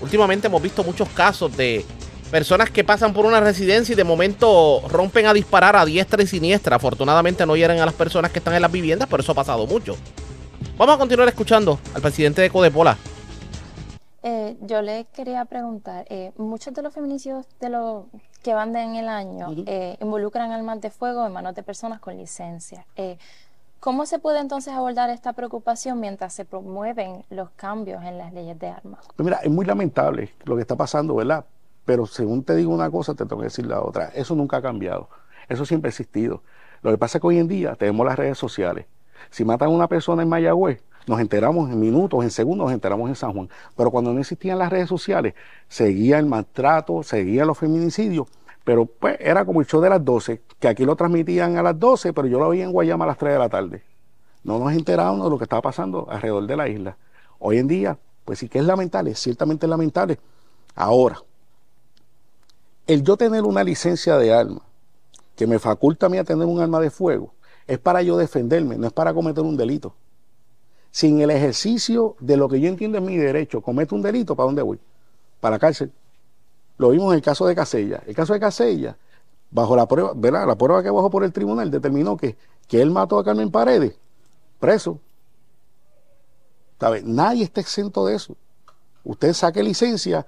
últimamente hemos visto muchos casos de personas que pasan por una residencia y de momento rompen a disparar a diestra y siniestra. Afortunadamente no hieren a las personas que están en las viviendas, pero eso ha pasado mucho. Vamos a continuar escuchando al presidente de Codepola, eh, yo le quería preguntar, eh, muchos de los feminicidios de los que van de en el año eh, involucran armas de fuego en manos de personas con licencia. Eh, ¿Cómo se puede entonces abordar esta preocupación mientras se promueven los cambios en las leyes de armas? Pues mira, es muy lamentable lo que está pasando, ¿verdad? Pero según te digo una cosa, te tengo que decir la otra. Eso nunca ha cambiado. Eso siempre ha existido. Lo que pasa es que hoy en día tenemos las redes sociales. Si matan a una persona en Mayagüez, nos enteramos en minutos, en segundos, nos enteramos en San Juan. Pero cuando no existían las redes sociales, seguía el maltrato, seguía los feminicidios. Pero pues era como el show de las 12, que aquí lo transmitían a las 12, pero yo lo vi en Guayama a las 3 de la tarde. No nos enterábamos de lo que estaba pasando alrededor de la isla. Hoy en día, pues sí que es lamentable, ciertamente lamentable. Ahora, el yo tener una licencia de arma que me faculta a mí a tener un arma de fuego, es para yo defenderme, no es para cometer un delito sin el ejercicio de lo que yo entiendo es mi derecho, cometo un delito, ¿para dónde voy? Para la cárcel. Lo vimos en el caso de Casella. El caso de Casella, bajo la prueba, ¿verdad? La prueba que bajó por el tribunal determinó que, que él mató a Carmen Paredes, preso. ¿Sabe? Nadie está exento de eso. Usted saque licencia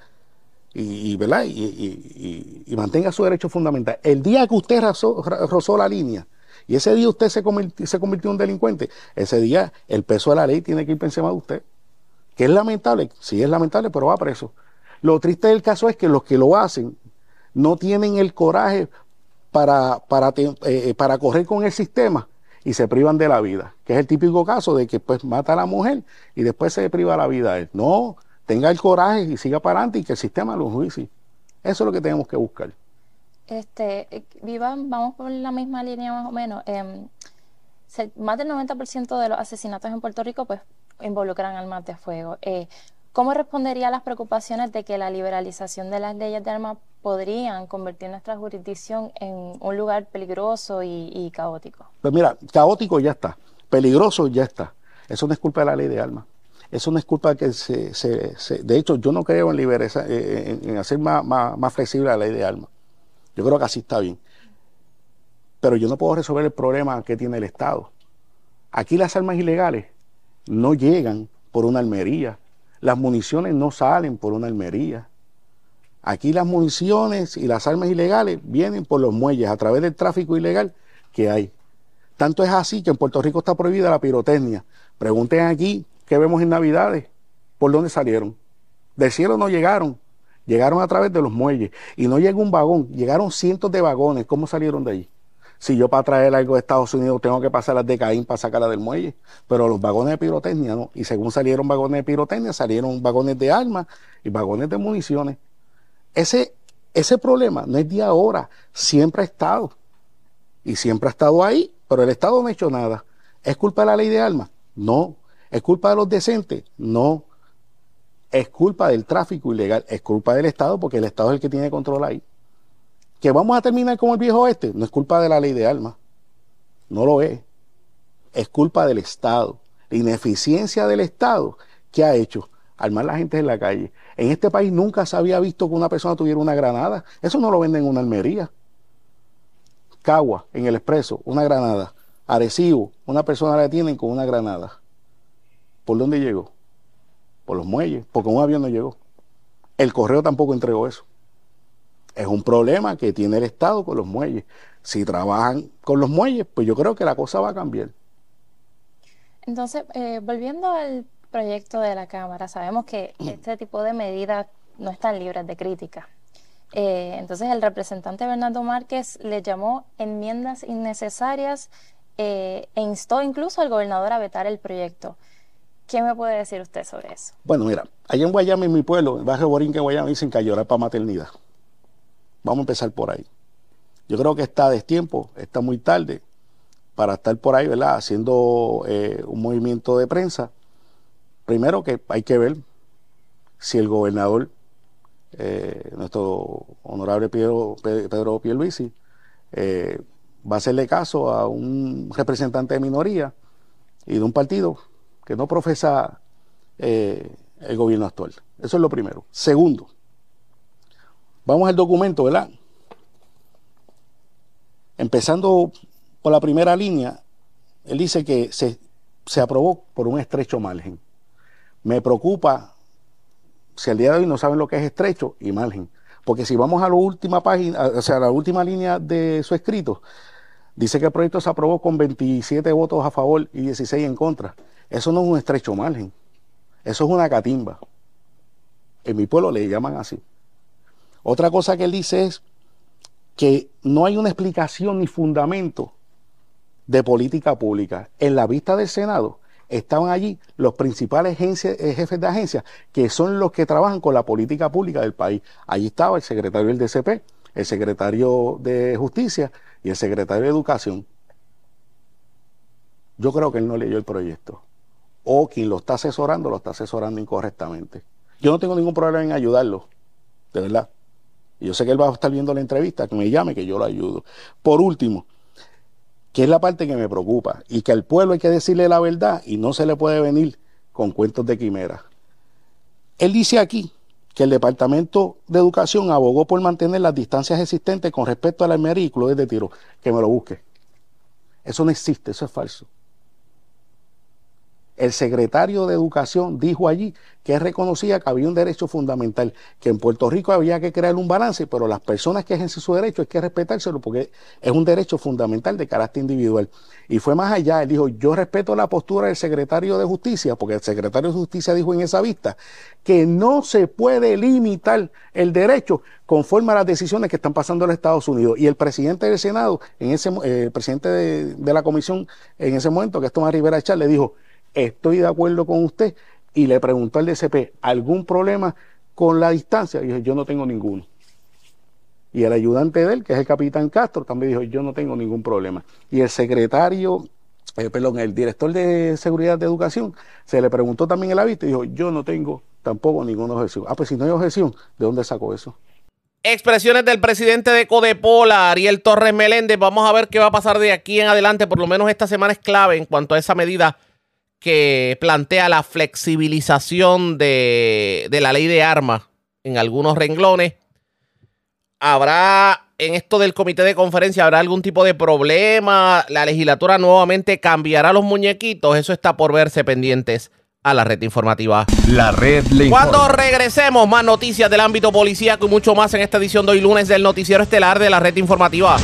y, ¿verdad? Y, mantenga su derecho fundamental. El día que usted rozó la línea y ese día usted se convirtió, en un delincuente, ese día el peso de la ley tiene que ir por encima de usted. Que es lamentable, sí es lamentable, pero va preso. Lo triste del caso es que los que lo hacen no tienen el coraje para, para, eh, eh, para correr con el sistema y se privan de la vida, que es el típico caso de que pues mata a la mujer y después se priva la vida a él. No, tenga el coraje y siga para adelante y que el sistema lo juicie. Eso es lo que tenemos que buscar. Este, eh, viva, vamos por la misma línea más o menos. Em, más del 90% de los asesinatos en Puerto Rico pues involucran armas de fuego. Eh, ¿Cómo respondería a las preocupaciones de que la liberalización de las leyes de armas podrían convertir nuestra jurisdicción en un lugar peligroso y, caótico? Pues mira, caótico ya está, peligroso ya está. Eso no es culpa de la ley de armas. Eso no es culpa que se, se, De hecho, yo no creo en, eh, en, hacer más flexible la ley de armas. Yo creo que así está bien. Pero yo no puedo resolver el problema que tiene el Estado. Aquí las armas ilegales no llegan por una almería. Las municiones no salen por una almería. Aquí las municiones y las armas ilegales vienen por los muelles a través del tráfico ilegal que hay. Tanto es así que en Puerto Rico está prohibida la pirotecnia. Pregunten aquí qué vemos en Navidades. ¿Por dónde salieron? Del cielo no llegaron. Llegaron a través de los muelles y no llegó un vagón, llegaron cientos de vagones. ¿Cómo salieron de ahí? Si yo para traer algo de Estados Unidos tengo que pasar las de Caín para sacarla del muelle, pero los vagones de pirotecnia no. Y según salieron vagones de pirotecnia, salieron vagones de armas y vagones de municiones. Ese, ese problema no es de ahora, siempre ha estado. Y siempre ha estado ahí, pero el Estado no ha hecho nada. ¿Es culpa de la ley de armas? No. ¿Es culpa de los decentes? No es culpa del tráfico ilegal, es culpa del Estado porque el Estado es el que tiene control ahí. Que vamos a terminar como el viejo este, no es culpa de la ley de armas, no lo es. Es culpa del Estado, la ineficiencia del Estado que ha hecho armar la gente en la calle. En este país nunca se había visto que una persona tuviera una granada. Eso no lo venden en una almería. Cagua, en el expreso, una granada. Arecibo, una persona la tienen con una granada. ¿Por dónde llegó? Por los muelles, porque un avión no llegó. El correo tampoco entregó eso. Es un problema que tiene el Estado con los muelles. Si trabajan con los muelles, pues yo creo que la cosa va a cambiar. Entonces, eh, volviendo al proyecto de la Cámara, sabemos que este tipo de medidas no están libres de crítica. Eh, entonces, el representante Bernardo Márquez le llamó enmiendas innecesarias eh, e instó incluso al gobernador a vetar el proyecto. ¿Qué me puede decir usted sobre eso? Bueno, mira, allá en Guayama, en mi pueblo, en barrio Borinque, Guayama, dicen que llorar para maternidad. Vamos a empezar por ahí. Yo creo que está de tiempo, está muy tarde para estar por ahí, ¿verdad? Haciendo eh, un movimiento de prensa. Primero que hay que ver si el gobernador, eh, nuestro honorable Pedro, Pedro Pierluisi, eh, va a hacerle caso a un representante de minoría y de un partido que no profesa eh, el gobierno actual. Eso es lo primero. Segundo, vamos al documento, ¿verdad? Empezando por la primera línea, él dice que se, se aprobó por un estrecho margen. Me preocupa si al día de hoy no saben lo que es estrecho y margen. Porque si vamos a la última página, o sea, a la última línea de su escrito, dice que el proyecto se aprobó con 27 votos a favor y 16 en contra. Eso no es un estrecho margen. Eso es una catimba. En mi pueblo le llaman así. Otra cosa que él dice es que no hay una explicación ni fundamento de política pública. En la vista del Senado estaban allí los principales eh, jefes de agencia, que son los que trabajan con la política pública del país. Allí estaba el secretario del DCP, el secretario de Justicia y el secretario de Educación. Yo creo que él no leyó el proyecto. O quien lo está asesorando, lo está asesorando incorrectamente. Yo no tengo ningún problema en ayudarlo, de verdad. Yo sé que él va a estar viendo la entrevista, que me llame, que yo lo ayudo. Por último, que es la parte que me preocupa, y que al pueblo hay que decirle la verdad y no se le puede venir con cuentos de quimera. Él dice aquí que el Departamento de Educación abogó por mantener las distancias existentes con respecto a la armería y de tiro. Que me lo busque. Eso no existe, eso es falso. El secretario de Educación dijo allí que reconocía que había un derecho fundamental, que en Puerto Rico había que crear un balance, pero las personas que ejercen su derecho hay que respetárselo porque es un derecho fundamental de carácter individual. Y fue más allá, él dijo, yo respeto la postura del secretario de Justicia, porque el secretario de Justicia dijo en esa vista que no se puede limitar el derecho conforme a las decisiones que están pasando en Estados Unidos. Y el presidente del Senado, en ese, eh, el presidente de, la comisión en ese momento, que es Tomás Rivera Char, le dijo, estoy de acuerdo con usted. Y le preguntó al DCP, ¿algún problema con la distancia? Y dijo, yo no tengo ninguno. Y el ayudante de él, que es el capitán Castro, también dijo, yo no tengo ningún problema. Y el secretario, eh, perdón, el director de Seguridad de Educación, se le preguntó también en la vista y dijo, yo no tengo tampoco ninguna objeción. Ah, pues si no hay objeción, ¿de dónde sacó eso? Expresiones del presidente de Codepola, Ariel Torres Meléndez. Vamos a ver qué va a pasar de aquí en adelante. Por lo menos esta semana es clave en cuanto a esa medida que plantea la flexibilización de, la ley de armas en algunos renglones. ¿Habrá en esto del comité de conferencia, habrá algún tipo de problema? ¿La legislatura nuevamente cambiará los muñequitos? Eso está por verse pendientes a la red informativa. La red le Cuando regresemos, más noticias del ámbito policíaco y mucho más en esta edición de hoy lunes del noticiero estelar de la red informativa.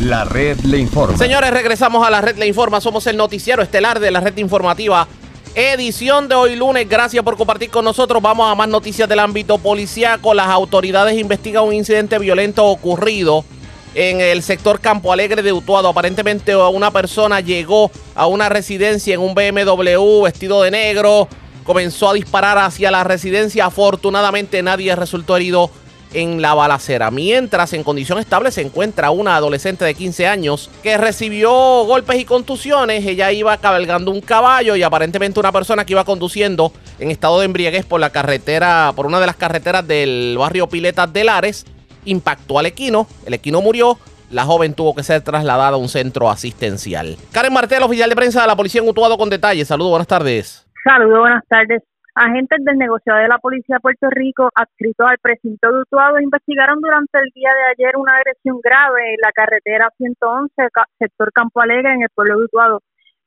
La red le informa. Señores, regresamos a la red le informa. Somos el noticiero estelar de la red informativa. Edición de hoy lunes. Gracias por compartir con nosotros. Vamos a más noticias del ámbito policíaco. Las autoridades investigan un incidente violento ocurrido en el sector Campo Alegre de Utuado. Aparentemente una persona llegó a una residencia en un BMW vestido de negro. Comenzó a disparar hacia la residencia. Afortunadamente nadie resultó herido en la balacera. Mientras en condición estable se encuentra una adolescente de 15 años que recibió golpes y contusiones. Ella iba cabalgando un caballo y aparentemente una persona que iba conduciendo en estado de embriaguez por la carretera, por una de las carreteras del barrio Piletas de Lares, impactó al equino. El equino murió. La joven tuvo que ser trasladada a un centro asistencial. Karen Martel, oficial de prensa de la policía en Utuado con detalles. Saludos, buenas tardes. Saludos, buenas tardes. Agentes del negociado de la Policía de Puerto Rico, adscritos al precinto de Utuado, investigaron durante el día de ayer una agresión grave en la carretera 111, sector Campo Alegre, en el pueblo de Utuado.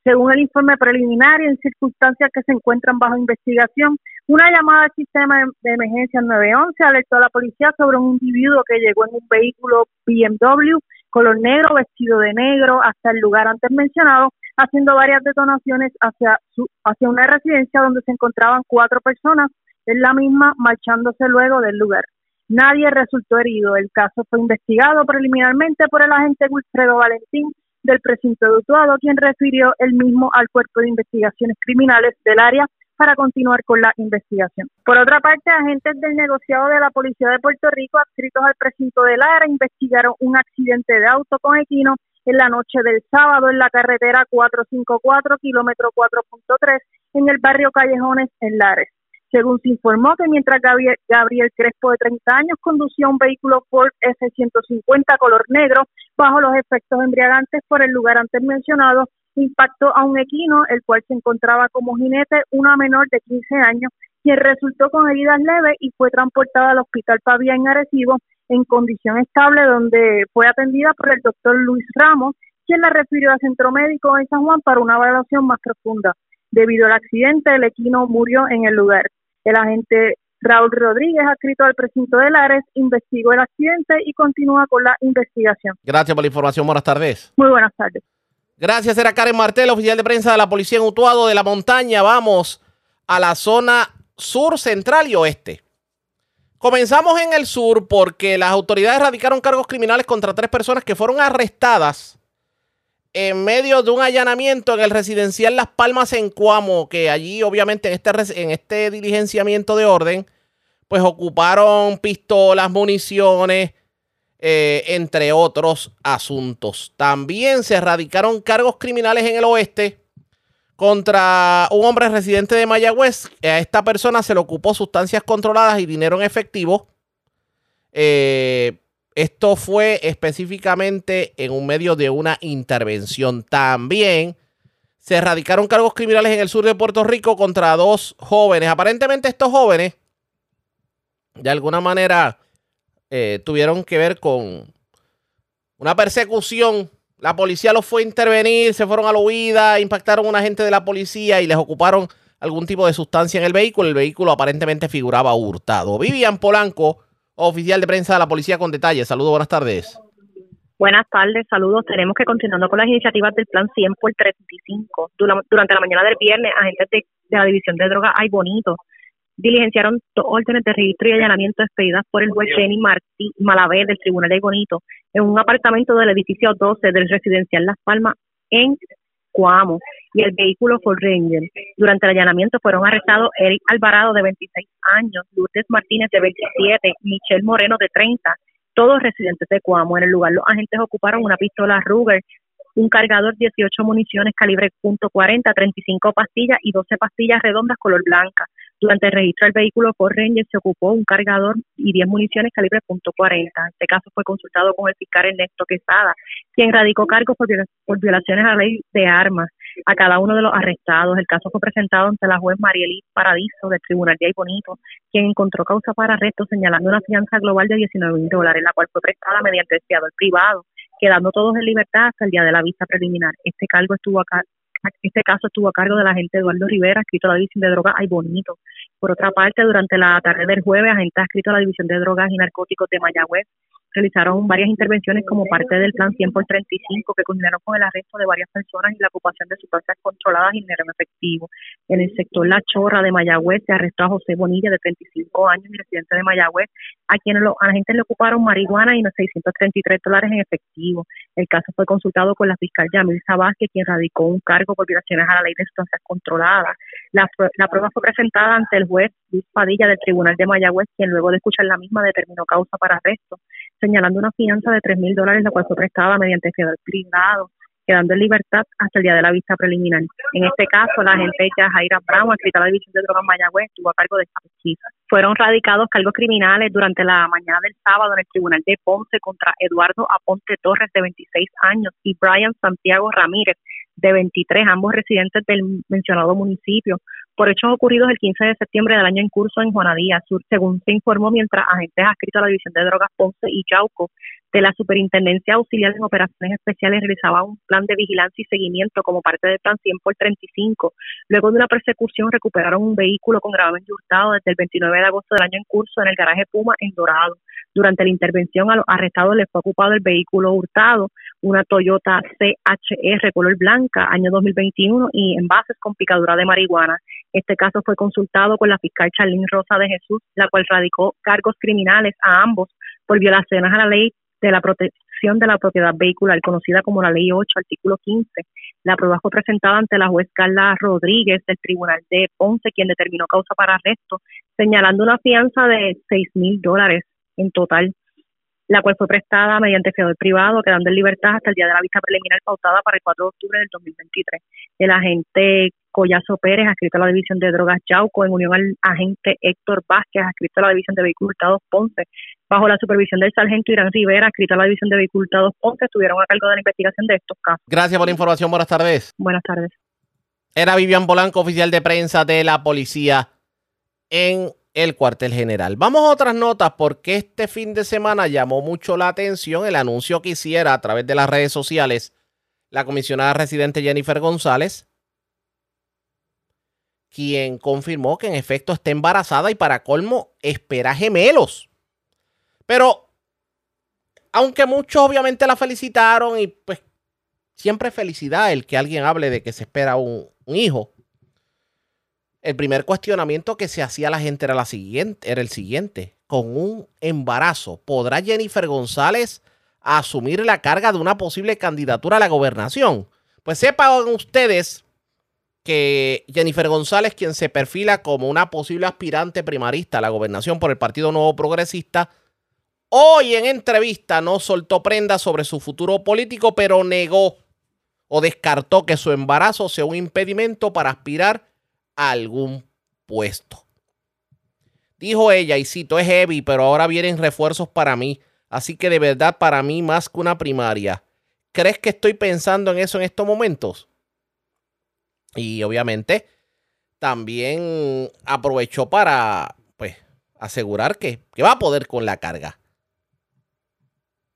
Según el informe preliminar y en circunstancias que se encuentran bajo investigación, una llamada al sistema de emergencia 911 alertó a la policía sobre un individuo que llegó en un vehículo BMW color negro, vestido de negro, hasta el lugar antes mencionado, haciendo varias detonaciones hacia, su, hacia una residencia donde se encontraban cuatro personas en la misma marchándose luego del lugar. Nadie resultó herido. El caso fue investigado preliminarmente por el agente Wilfredo Valentín del precinto de Utuado, quien refirió el mismo al Cuerpo de Investigaciones Criminales del área para continuar con la investigación. Por otra parte, agentes del negociado de la Policía de Puerto Rico adscritos al precinto del área investigaron un accidente de auto con equino en la noche del sábado en la carretera 454, kilómetro 4.3, en el barrio Callejones, en Lares. Según se informó que mientras Gabriel, Crespo, de 30 años, conducía un vehículo Ford F-150 color negro bajo los efectos embriagantes por el lugar antes mencionado, impactó a un equino, el cual se encontraba como jinete una menor de 15 años, quien resultó con heridas leves y fue transportada al Hospital Pavía en Arecibo en condición estable, donde fue atendida por el doctor Luis Ramos, quien la refirió al centro médico en San Juan para una evaluación más profunda. Debido al accidente, el equino murió en el lugar. El agente Raúl Rodríguez, adscrito al precinto de Lares, investigó el accidente y continúa con la investigación. Gracias por la información. Buenas tardes. Muy buenas tardes. Gracias, era Karen Martel, oficial de prensa de la Policía en Utuado de la Montaña. Vamos a la zona sur, central y oeste. Comenzamos en el sur porque las autoridades radicaron cargos criminales contra tres personas que fueron arrestadas en medio de un allanamiento en el residencial Las Palmas en Cuamo, que allí obviamente en este, en este diligenciamiento de orden, pues ocuparon pistolas, municiones, eh, entre otros asuntos. También se radicaron cargos criminales en el oeste contra un hombre residente de Mayagüez. A esta persona se le ocupó sustancias controladas y dinero en efectivo. Eh, esto fue específicamente en un medio de una intervención. También se erradicaron cargos criminales en el sur de Puerto Rico contra dos jóvenes. Aparentemente estos jóvenes, de alguna manera, eh, tuvieron que ver con una persecución la policía los fue a intervenir, se fueron a la huida, impactaron a un agente de la policía y les ocuparon algún tipo de sustancia en el vehículo. El vehículo aparentemente figuraba hurtado. Vivian Polanco, oficial de prensa de la policía con detalles. Saludos, buenas tardes. Buenas tardes, saludos. Tenemos que continuando con las iniciativas del Plan 100 por 35. Durante la mañana del viernes, agentes de, de la División de Drogas Ay Bonito diligenciaron dos órdenes de registro y allanamiento expedidas por el juez Jenny Martí Malavé del Tribunal de Bonito en un apartamento del edificio 12 del residencial Las Palmas en Cuamo y el vehículo Ford Ranger. Durante el allanamiento fueron arrestados Eric Alvarado de 26 años, Lourdes Martínez de 27, Michelle Moreno de 30, todos residentes de Cuamo. En el lugar los agentes ocuparon una pistola Ruger un cargador 18 municiones calibre .40, 35 pastillas y 12 pastillas redondas color blanca. Durante el registro del vehículo por Ranger se ocupó un cargador y 10 municiones calibre .40. Este caso fue consultado con el fiscal Ernesto Quesada, quien radicó cargos por, violaciones a la ley de armas a cada uno de los arrestados. El caso fue presentado ante la juez Marielí Paradiso del Tribunal de Bonito, quien encontró causa para arresto señalando una fianza global de 19 mil dólares, la cual fue prestada mediante el fiador privado quedando todos en libertad hasta el día de la vista preliminar. Este cargo estuvo acá este caso estuvo a cargo del agente Eduardo Rivera, escrito a la División de Drogas Ay Bonito. Por otra parte, durante la tarde del jueves, agente escrito a la División de Drogas y Narcóticos de Mayagüez realizaron varias intervenciones como parte del plan 100 por 35 que culminaron con el arresto de varias personas y la ocupación de sustancias controladas y dinero en efectivo. En el sector La Chorra de Mayagüez se arrestó a José Bonilla de 35 años y residente de Mayagüez, a quienes los agentes le ocuparon marihuana y unos 633 dólares en efectivo. El caso fue consultado con la fiscal Yamil Sabasque, quien radicó un cargo por violaciones a la ley de sustancias controladas. La, la prueba fue presentada ante el juez Luis Padilla del Tribunal de Mayagüez, quien luego de escuchar la misma determinó causa para arresto señalando una fianza de tres mil dólares, la cual fue prestada mediante fiador privado, quedando en libertad hasta el día de la vista preliminar. En este caso, la agente Jaira Brown, escrita a la División de Drogas Mayagüez, estuvo a cargo de esta pesquisa. Fueron radicados cargos criminales durante la mañana del sábado en el Tribunal de Ponce contra Eduardo Aponte Torres, de 26 años, y Brian Santiago Ramírez, de 23, ambos residentes del mencionado municipio, por hechos ocurridos el 15 de septiembre del año en curso en Juanadía Sur, según se informó mientras agentes adscritos a la División de Drogas Ponce y Yauco de la Superintendencia Auxiliar en Operaciones Especiales realizaba un plan de vigilancia y seguimiento como parte del plan 100 por 35. Luego de una persecución recuperaron un vehículo con gravamen hurtado desde el 29 de agosto del año en curso en el garaje Puma en Dorado. Durante la intervención a los arrestados les fue ocupado el vehículo hurtado, una Toyota CHR color blanca, año 2021, y envases con picadura de marihuana. Este caso fue consultado con la fiscal Charlene Rosa de Jesús, la cual radicó cargos criminales a ambos por violaciones a la ley de la protección de la propiedad vehicular, conocida como la Ley 8, artículo 15. La prueba fue presentada ante la juez Carla Rodríguez del Tribunal de Ponce, quien determinó causa para arresto, señalando una fianza de seis mil dólares en total, la cual fue prestada mediante fiador privado, quedando en libertad hasta el día de la vista preliminar pautada para el 4 de octubre del 2023. El agente Collazo Pérez, adscrito a la División de Drogas Yauco, en unión al agente Héctor Vázquez, adscrito a la División de Vehículos Hurtados Ponce, bajo la supervisión del sargento Irán Rivera, adscrito a la División de Vehículos Hurtados Ponce, estuvieron a cargo de la investigación de estos casos. Gracias por la información. Buenas tardes. Buenas tardes. Era Vivian Polanco, oficial de prensa de la policía en el cuartel general. Vamos a otras notas porque este fin de semana llamó mucho la atención el anuncio que hiciera a través de las redes sociales la comisionada residente Jennifer González, quien confirmó que en efecto está embarazada y para colmo espera gemelos. Pero, aunque muchos obviamente la felicitaron y pues siempre felicidad el que alguien hable de que se espera un, hijo el primer cuestionamiento que se hacía la gente era, la siguiente, era el siguiente. Con un embarazo, ¿podrá Jennifer González asumir la carga de una posible candidatura a la gobernación? Pues sepan ustedes que Jennifer González, quien se perfila como una posible aspirante primarista a la gobernación por el Partido Nuevo Progresista, hoy en entrevista no soltó prenda sobre su futuro político, pero negó o descartó que su embarazo sea un impedimento para aspirar algún puesto. Dijo ella, y cito, es heavy, pero ahora vienen refuerzos para mí. Así que de verdad para mí más que una primaria. ¿Crees que estoy pensando en eso en estos momentos? Y obviamente también aprovechó para pues asegurar que, que va a poder con la carga.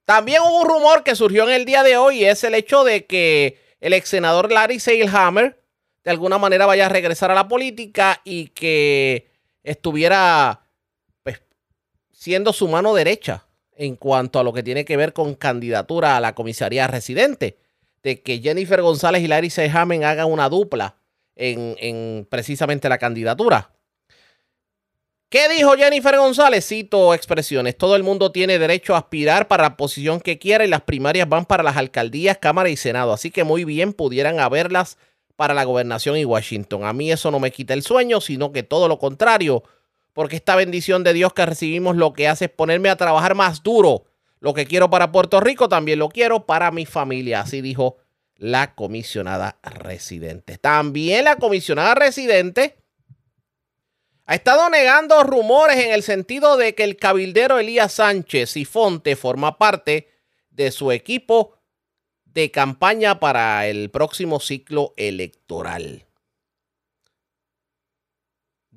También hubo un rumor que surgió en el día de hoy y es el hecho de que el ex senador Larry Seilhammer de alguna manera vaya a regresar a la política y que estuviera pues, siendo su mano derecha en cuanto a lo que tiene que ver con candidatura a la comisaría residente. De que Jennifer González y Larry Sehamen hagan una dupla en, en precisamente la candidatura. ¿Qué dijo Jennifer González? Cito expresiones. Todo el mundo tiene derecho a aspirar para la posición que quiera y las primarias van para las alcaldías, Cámara y Senado. Así que muy bien pudieran haberlas para la gobernación y Washington. A mí eso no me quita el sueño, sino que todo lo contrario, porque esta bendición de Dios que recibimos lo que hace es ponerme a trabajar más duro. Lo que quiero para Puerto Rico también lo quiero para mi familia, así dijo la comisionada residente. También la comisionada residente ha estado negando rumores en el sentido de que el cabildero Elías Sánchez y Fonte forma parte de su equipo de campaña para el próximo ciclo electoral.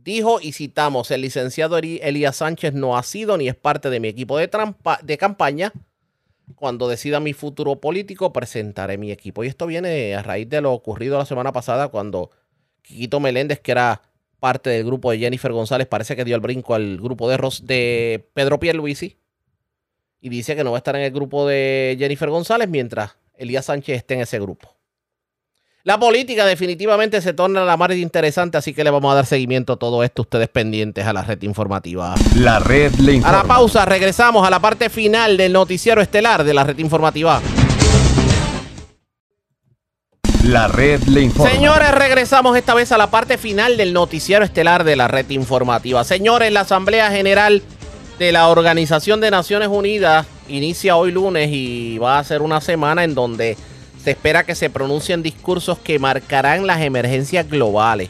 Dijo y citamos, el licenciado Elías Sánchez no ha sido ni es parte de mi equipo de, campaña. Cuando decida mi futuro político, presentaré mi equipo. Y esto viene a raíz de lo ocurrido la semana pasada cuando Quiquito Meléndez, que era parte del grupo de Jennifer González, parece que dio el brinco al grupo de, Ros de Pedro Pierluisi. Y dice que no va a estar en el grupo de Jennifer González mientras Elías Sánchez esté en ese grupo. La política definitivamente se torna la más interesante, así que le vamos a dar seguimiento a todo esto, ustedes pendientes a la red informativa. La red le informa. A la pausa, regresamos a la parte final del noticiero estelar de la red informativa. La red le informa. Señores, regresamos esta vez a la parte final del noticiero estelar de la red informativa. Señores, la Asamblea General de la Organización de Naciones Unidas inicia hoy lunes y va a ser una semana en donde se espera que se pronuncien discursos que marcarán las emergencias globales.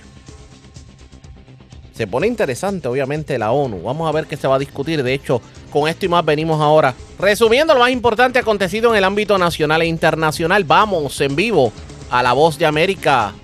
Se pone interesante, obviamente, la ONU. Vamos a ver qué se va a discutir. De hecho, con esto y más venimos ahora. Resumiendo lo más importante acontecido en el ámbito nacional e internacional, vamos en vivo a La Voz de América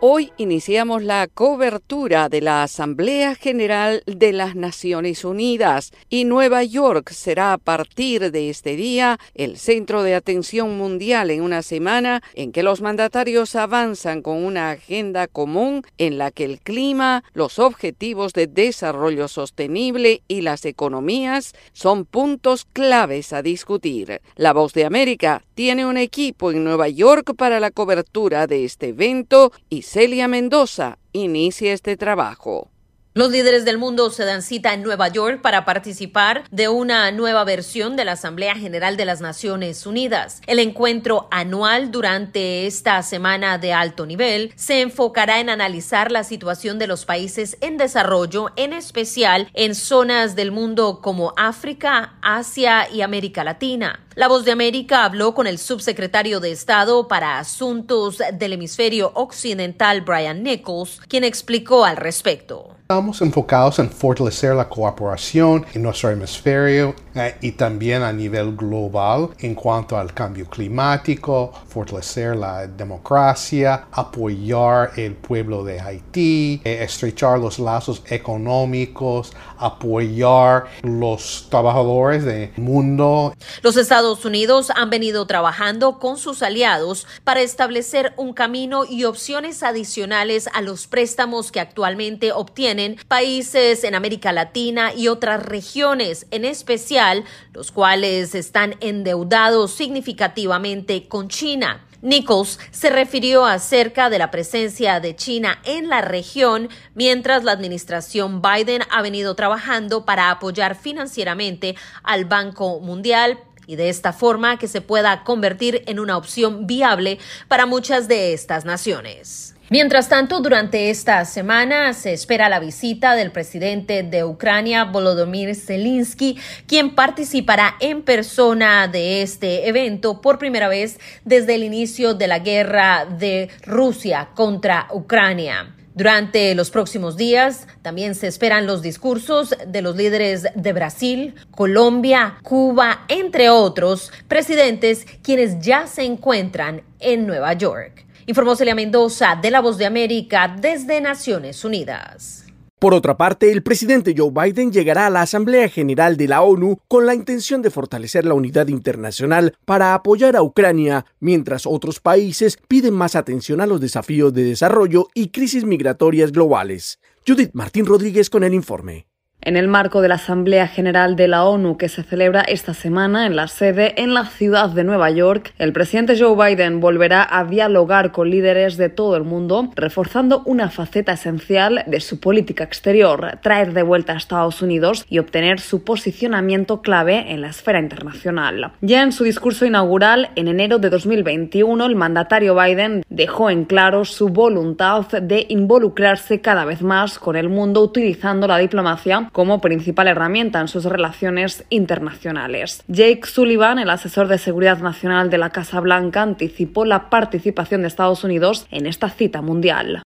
Hoy iniciamos la cobertura de la Asamblea General de las Naciones Unidas y Nueva York será a partir de este día el centro de atención mundial en una semana en que los mandatarios avanzan con una agenda común en la que el clima, los objetivos de desarrollo sostenible y las economías son puntos claves a discutir. La Voz de América tiene un equipo en Nueva York para la cobertura de este evento y Celia Mendoza inicia este trabajo. Los líderes del mundo se dan cita en Nueva York para participar de una nueva versión de la Asamblea General de las Naciones Unidas. El encuentro anual durante esta semana de alto nivel se enfocará en analizar la situación de los países en desarrollo, en especial en zonas del mundo como África, Asia y América Latina. La Voz de América habló con el subsecretario de Estado para Asuntos del Hemisferio Occidental, Brian Nichols, quien explicó al respecto. Estamos enfocados en fortalecer la cooperación en nuestro hemisferio eh, y también a nivel global en cuanto al cambio climático, fortalecer la democracia, apoyar el pueblo de Haití, eh, estrechar los lazos económicos, apoyar los trabajadores del mundo. Los Estados Unidos han venido trabajando con sus aliados para establecer un camino y opciones adicionales a los préstamos que actualmente obtienen países en América Latina y otras regiones, en especial los cuales están endeudados significativamente con China. Nichols se refirió acerca de la presencia de China en la región, mientras la administración Biden ha venido trabajando para apoyar financieramente al Banco Mundial y de esta forma que se pueda convertir en una opción viable para muchas de estas naciones. Mientras tanto, durante esta semana se espera la visita del presidente de Ucrania, Volodymyr Zelensky, quien participará en persona de este evento por primera vez desde el inicio de la guerra de Rusia contra Ucrania. Durante los próximos días también se esperan los discursos de los líderes de Brasil, Colombia, Cuba, entre otros presidentes quienes ya se encuentran en Nueva York. Informó Celia Mendoza de La Voz de América desde Naciones Unidas. Por otra parte, el presidente Joe Biden llegará a la Asamblea General de la ONU con la intención de fortalecer la unidad internacional para apoyar a Ucrania, mientras otros países piden más atención a los desafíos de desarrollo y crisis migratorias globales. Judith Martín Rodríguez con el informe. En el marco de la Asamblea General de la ONU que se celebra esta semana en la sede en la ciudad de Nueva York, el presidente Joe Biden volverá a dialogar con líderes de todo el mundo, reforzando una faceta esencial de su política exterior, traer de vuelta a Estados Unidos y obtener su posicionamiento clave en la esfera internacional. Ya en su discurso inaugural en enero de 2021, el mandatario Biden dejó en claro su voluntad de involucrarse cada vez más con el mundo utilizando la diplomacia como principal herramienta en sus relaciones internacionales. Jake Sullivan, el asesor de seguridad nacional de la Casa Blanca, anticipó la participación de Estados Unidos en esta cita mundial.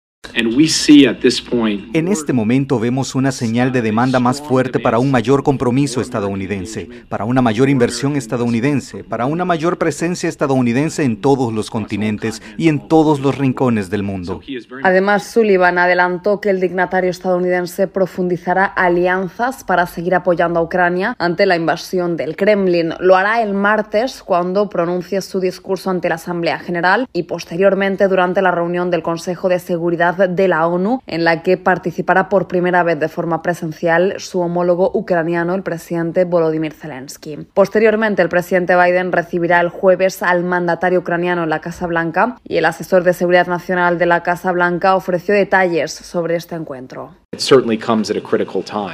En este momento vemos una señal de demanda más fuerte para un mayor compromiso estadounidense, para una mayor inversión estadounidense, para una mayor presencia estadounidense en todos los continentes y en todos los rincones del mundo. Además, Sullivan adelantó que el dignatario estadounidense profundizará alianzas para seguir apoyando a Ucrania ante la invasión del Kremlin. Lo hará el martes cuando pronuncie su discurso ante la Asamblea General y posteriormente durante la reunión del Consejo de Seguridad de la ONU, en la que participará por primera vez de forma presencial su homólogo ucraniano, el presidente Volodymyr Zelensky. Posteriormente, el presidente Biden recibirá el jueves al mandatario ucraniano en la Casa Blanca y el asesor de seguridad nacional de la Casa Blanca ofreció detalles sobre este encuentro.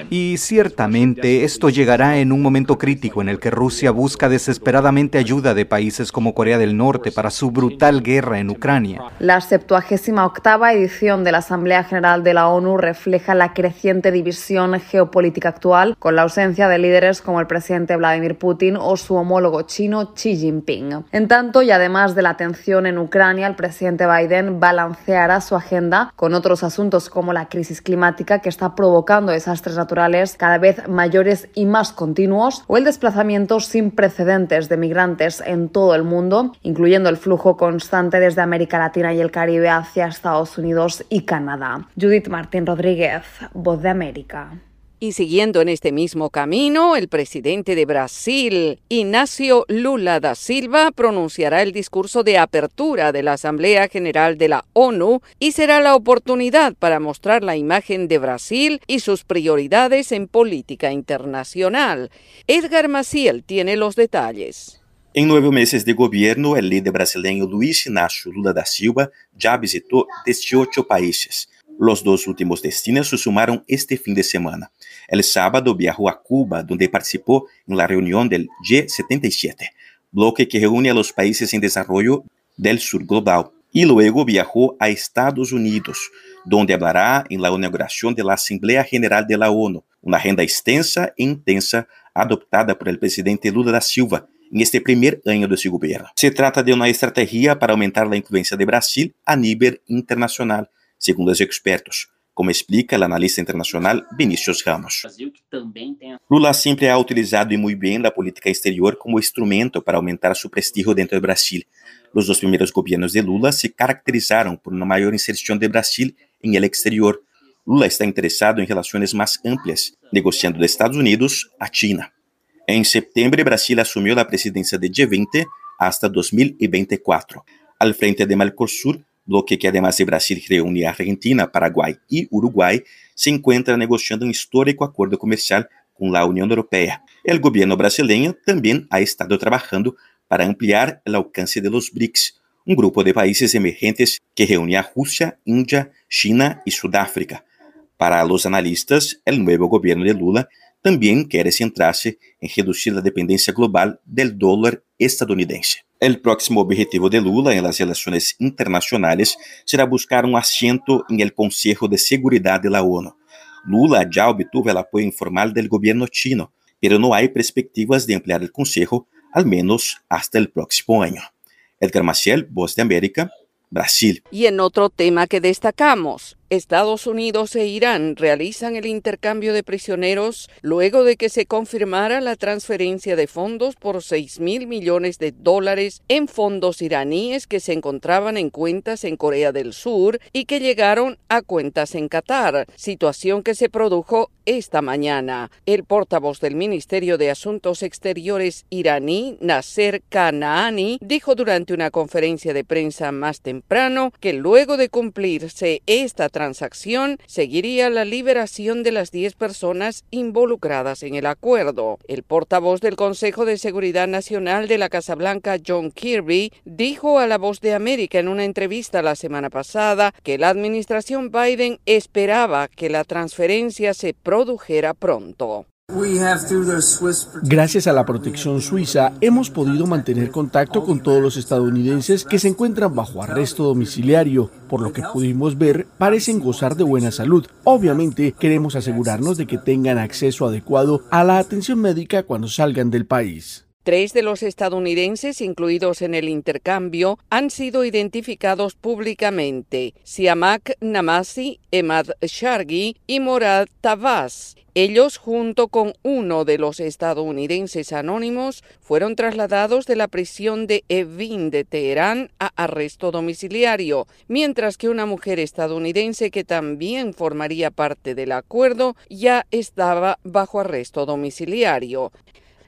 Y ciertamente esto llegará en un momento crítico en el que Rusia busca desesperadamente ayuda de países como Corea del Norte para su brutal guerra en Ucrania. La 78 octava edición de la Asamblea General de la ONU refleja la creciente división geopolítica actual, con la ausencia de líderes como el presidente Vladimir Putin o su homólogo chino Xi Jinping. En tanto, y además de la tensión en Ucrania, el presidente Biden balanceará su agenda con otros asuntos como la crisis climática que está provocando desastres naturales cada vez mayores y más continuos o el desplazamiento sin precedentes de migrantes en todo el mundo, incluyendo el flujo constante desde América Latina y el Caribe hacia Estados Unidos y Canadá. Judith Martín Rodríguez, Voz de América. Y siguiendo en este mismo camino, el presidente de Brasil, Ignacio Lula da Silva, pronunciará el discurso de apertura de la Asamblea General de la ONU y será la oportunidad para mostrar la imagen de Brasil y sus prioridades en política internacional. Edgar Maciel tiene los detalles. Em nueve meses de governo, o líder brasileño Luiz Inácio Lula da Silva já visitou 18 países. Los dos últimos destinos se sumaron este fin de semana. El sábado viajó a Cuba, donde participó en la reunión del G77, bloque que reúne a los países en desarrollo del sur global. Y luego viajó a Estados Unidos, donde hablará en la inauguración de la Asamblea General de la ONU, una agenda extensa e intensa adoptada por el presidente Lula da Silva en este primer año de su gobierno. Se trata de una estrategia para aumentar la influencia de Brasil a nivel internacional, segundo os expertos, como explica o analista internacional Vinícius Ramos. Lula sempre ha utilizado e muito bem a política exterior como instrumento para aumentar seu prestígio dentro do Brasil. Os dois primeiros governos de Lula se caracterizaram por uma maior inserção de Brasil em el exterior. Lula está interessado em relações mais amplas, negociando dos Estados Unidos a China. Em setembro, Brasil assumiu a presidência de G20 hasta 2024. Al frente de Mercosul, bloque que además de Brasil reúne Argentina, Paraguay y Uruguay, se encuentra negociando un histórico acuerdo comercial con la Unión Europea. El gobierno brasileño también ha estado trabajando para ampliar el alcance de los BRICS, un grupo de países emergentes que reúne a Rusia, India, China y Sudáfrica. Para los analistas, el nuevo gobierno de Lula también quiere centrarse en reducir la dependencia global del dólar estadounidense. El próximo objetivo de Lula en las relaciones internacionales será buscar un asiento en el Consejo de Seguridad de la ONU. Lula ya obtuvo el apoyo informal del gobierno chino, pero no hay perspectivas de ampliar el Consejo, al menos hasta el próximo año. Edgar Maciel, Voz de América, Brasil. Y en otro tema que destacamos, Estados Unidos e Irán realizan el intercambio de prisioneros luego de que se confirmara la transferencia de fondos por 6 mil millones de dólares en fondos iraníes que se encontraban en cuentas en Corea del Sur y que llegaron a cuentas en Qatar, situación que se produjo esta mañana. El portavoz del Ministerio de Asuntos Exteriores iraní, Nasser Kanaani, dijo durante una conferencia de prensa más temprano que luego de cumplirse esta transferencia transacción seguiría la liberación de las 10 personas involucradas en el acuerdo. El portavoz del Consejo de Seguridad Nacional de la Casa Blanca, John Kirby, dijo a La Voz de América en una entrevista la semana pasada que la administración Biden esperaba que la transferencia se produjera pronto. Gracias a la protección suiza, hemos podido mantener contacto con todos los estadounidenses que se encuentran bajo arresto domiciliario. Por lo que pudimos ver, parecen gozar de buena salud. Obviamente, queremos asegurarnos de que tengan acceso adecuado a la atención médica cuando salgan del país. Tres de los estadounidenses incluidos en el intercambio han sido identificados públicamente: Siamak Namasi, Emad Shargi y Morad Tabas. Ellos, junto con uno de los estadounidenses anónimos, fueron trasladados de la prisión de Evin de Teherán a arresto domiciliario, mientras que una mujer estadounidense que también formaría parte del acuerdo ya estaba bajo arresto domiciliario.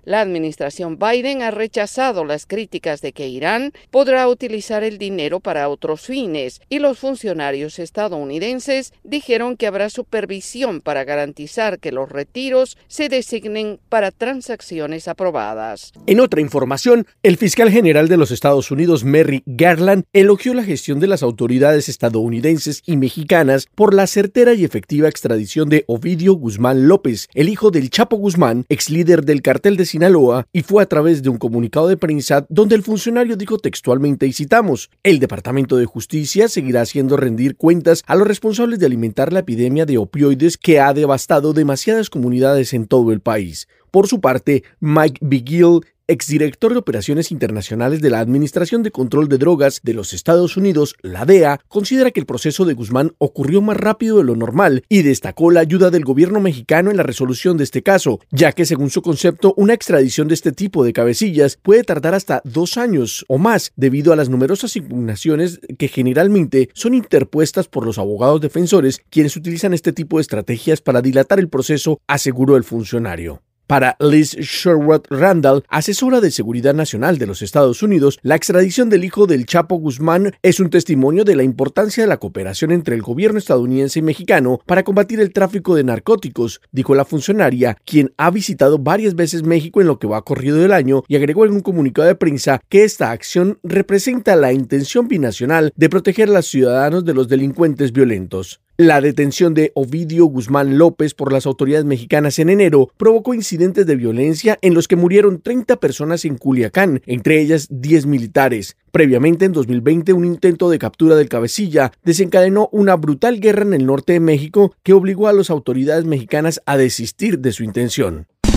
La administración Biden ha rechazado las críticas de que Irán podrá utilizar el dinero para otros fines y los funcionarios estadounidenses dijeron que habrá supervisión para garantizar que los retiros se designen para transacciones aprobadas. En otra información, el fiscal general de los Estados Unidos, Merrick Garland, elogió la gestión de las autoridades estadounidenses y mexicanas por la certera y efectiva extradición de Ovidio Guzmán López, el hijo del Chapo Guzmán, ex líder del cartel de Sinaloa y fue a través de un comunicado de prensa donde el funcionario dijo textualmente y citamos, el Departamento de Justicia seguirá haciendo rendir cuentas a los responsables de alimentar la epidemia de opioides que ha devastado demasiadas comunidades en todo el país. Por su parte, Mike Begill, exdirector de Operaciones Internacionales de la Administración de Control de Drogas de los Estados Unidos, la DEA, considera que el proceso de Guzmán ocurrió más rápido de lo normal y destacó la ayuda del gobierno mexicano en la resolución de este caso, ya que según su concepto, una extradición de este tipo de cabecillas puede tardar hasta dos años o más debido a las numerosas impugnaciones que generalmente son interpuestas por los abogados defensores quienes utilizan este tipo de estrategias para dilatar el proceso, aseguró el funcionario. Para Liz Sherwood Randall, asesora de Seguridad Nacional de los Estados Unidos, la extradición del hijo del Chapo Guzmán es un testimonio de la importancia de la cooperación entre el gobierno estadounidense y mexicano para combatir el tráfico de narcóticos, dijo la funcionaria, quien ha visitado varias veces México en lo que va corrido del año y agregó en un comunicado de prensa que esta acción representa la intención binacional de proteger a los ciudadanos de los delincuentes violentos. La detención de Ovidio Guzmán López por las autoridades mexicanas en enero provocó incidentes de violencia en los que murieron 30 personas en Culiacán, entre ellas 10 militares. Previamente, en 2020, un intento de captura del cabecilla desencadenó una brutal guerra en el norte de México que obligó a las autoridades mexicanas a desistir de su intención.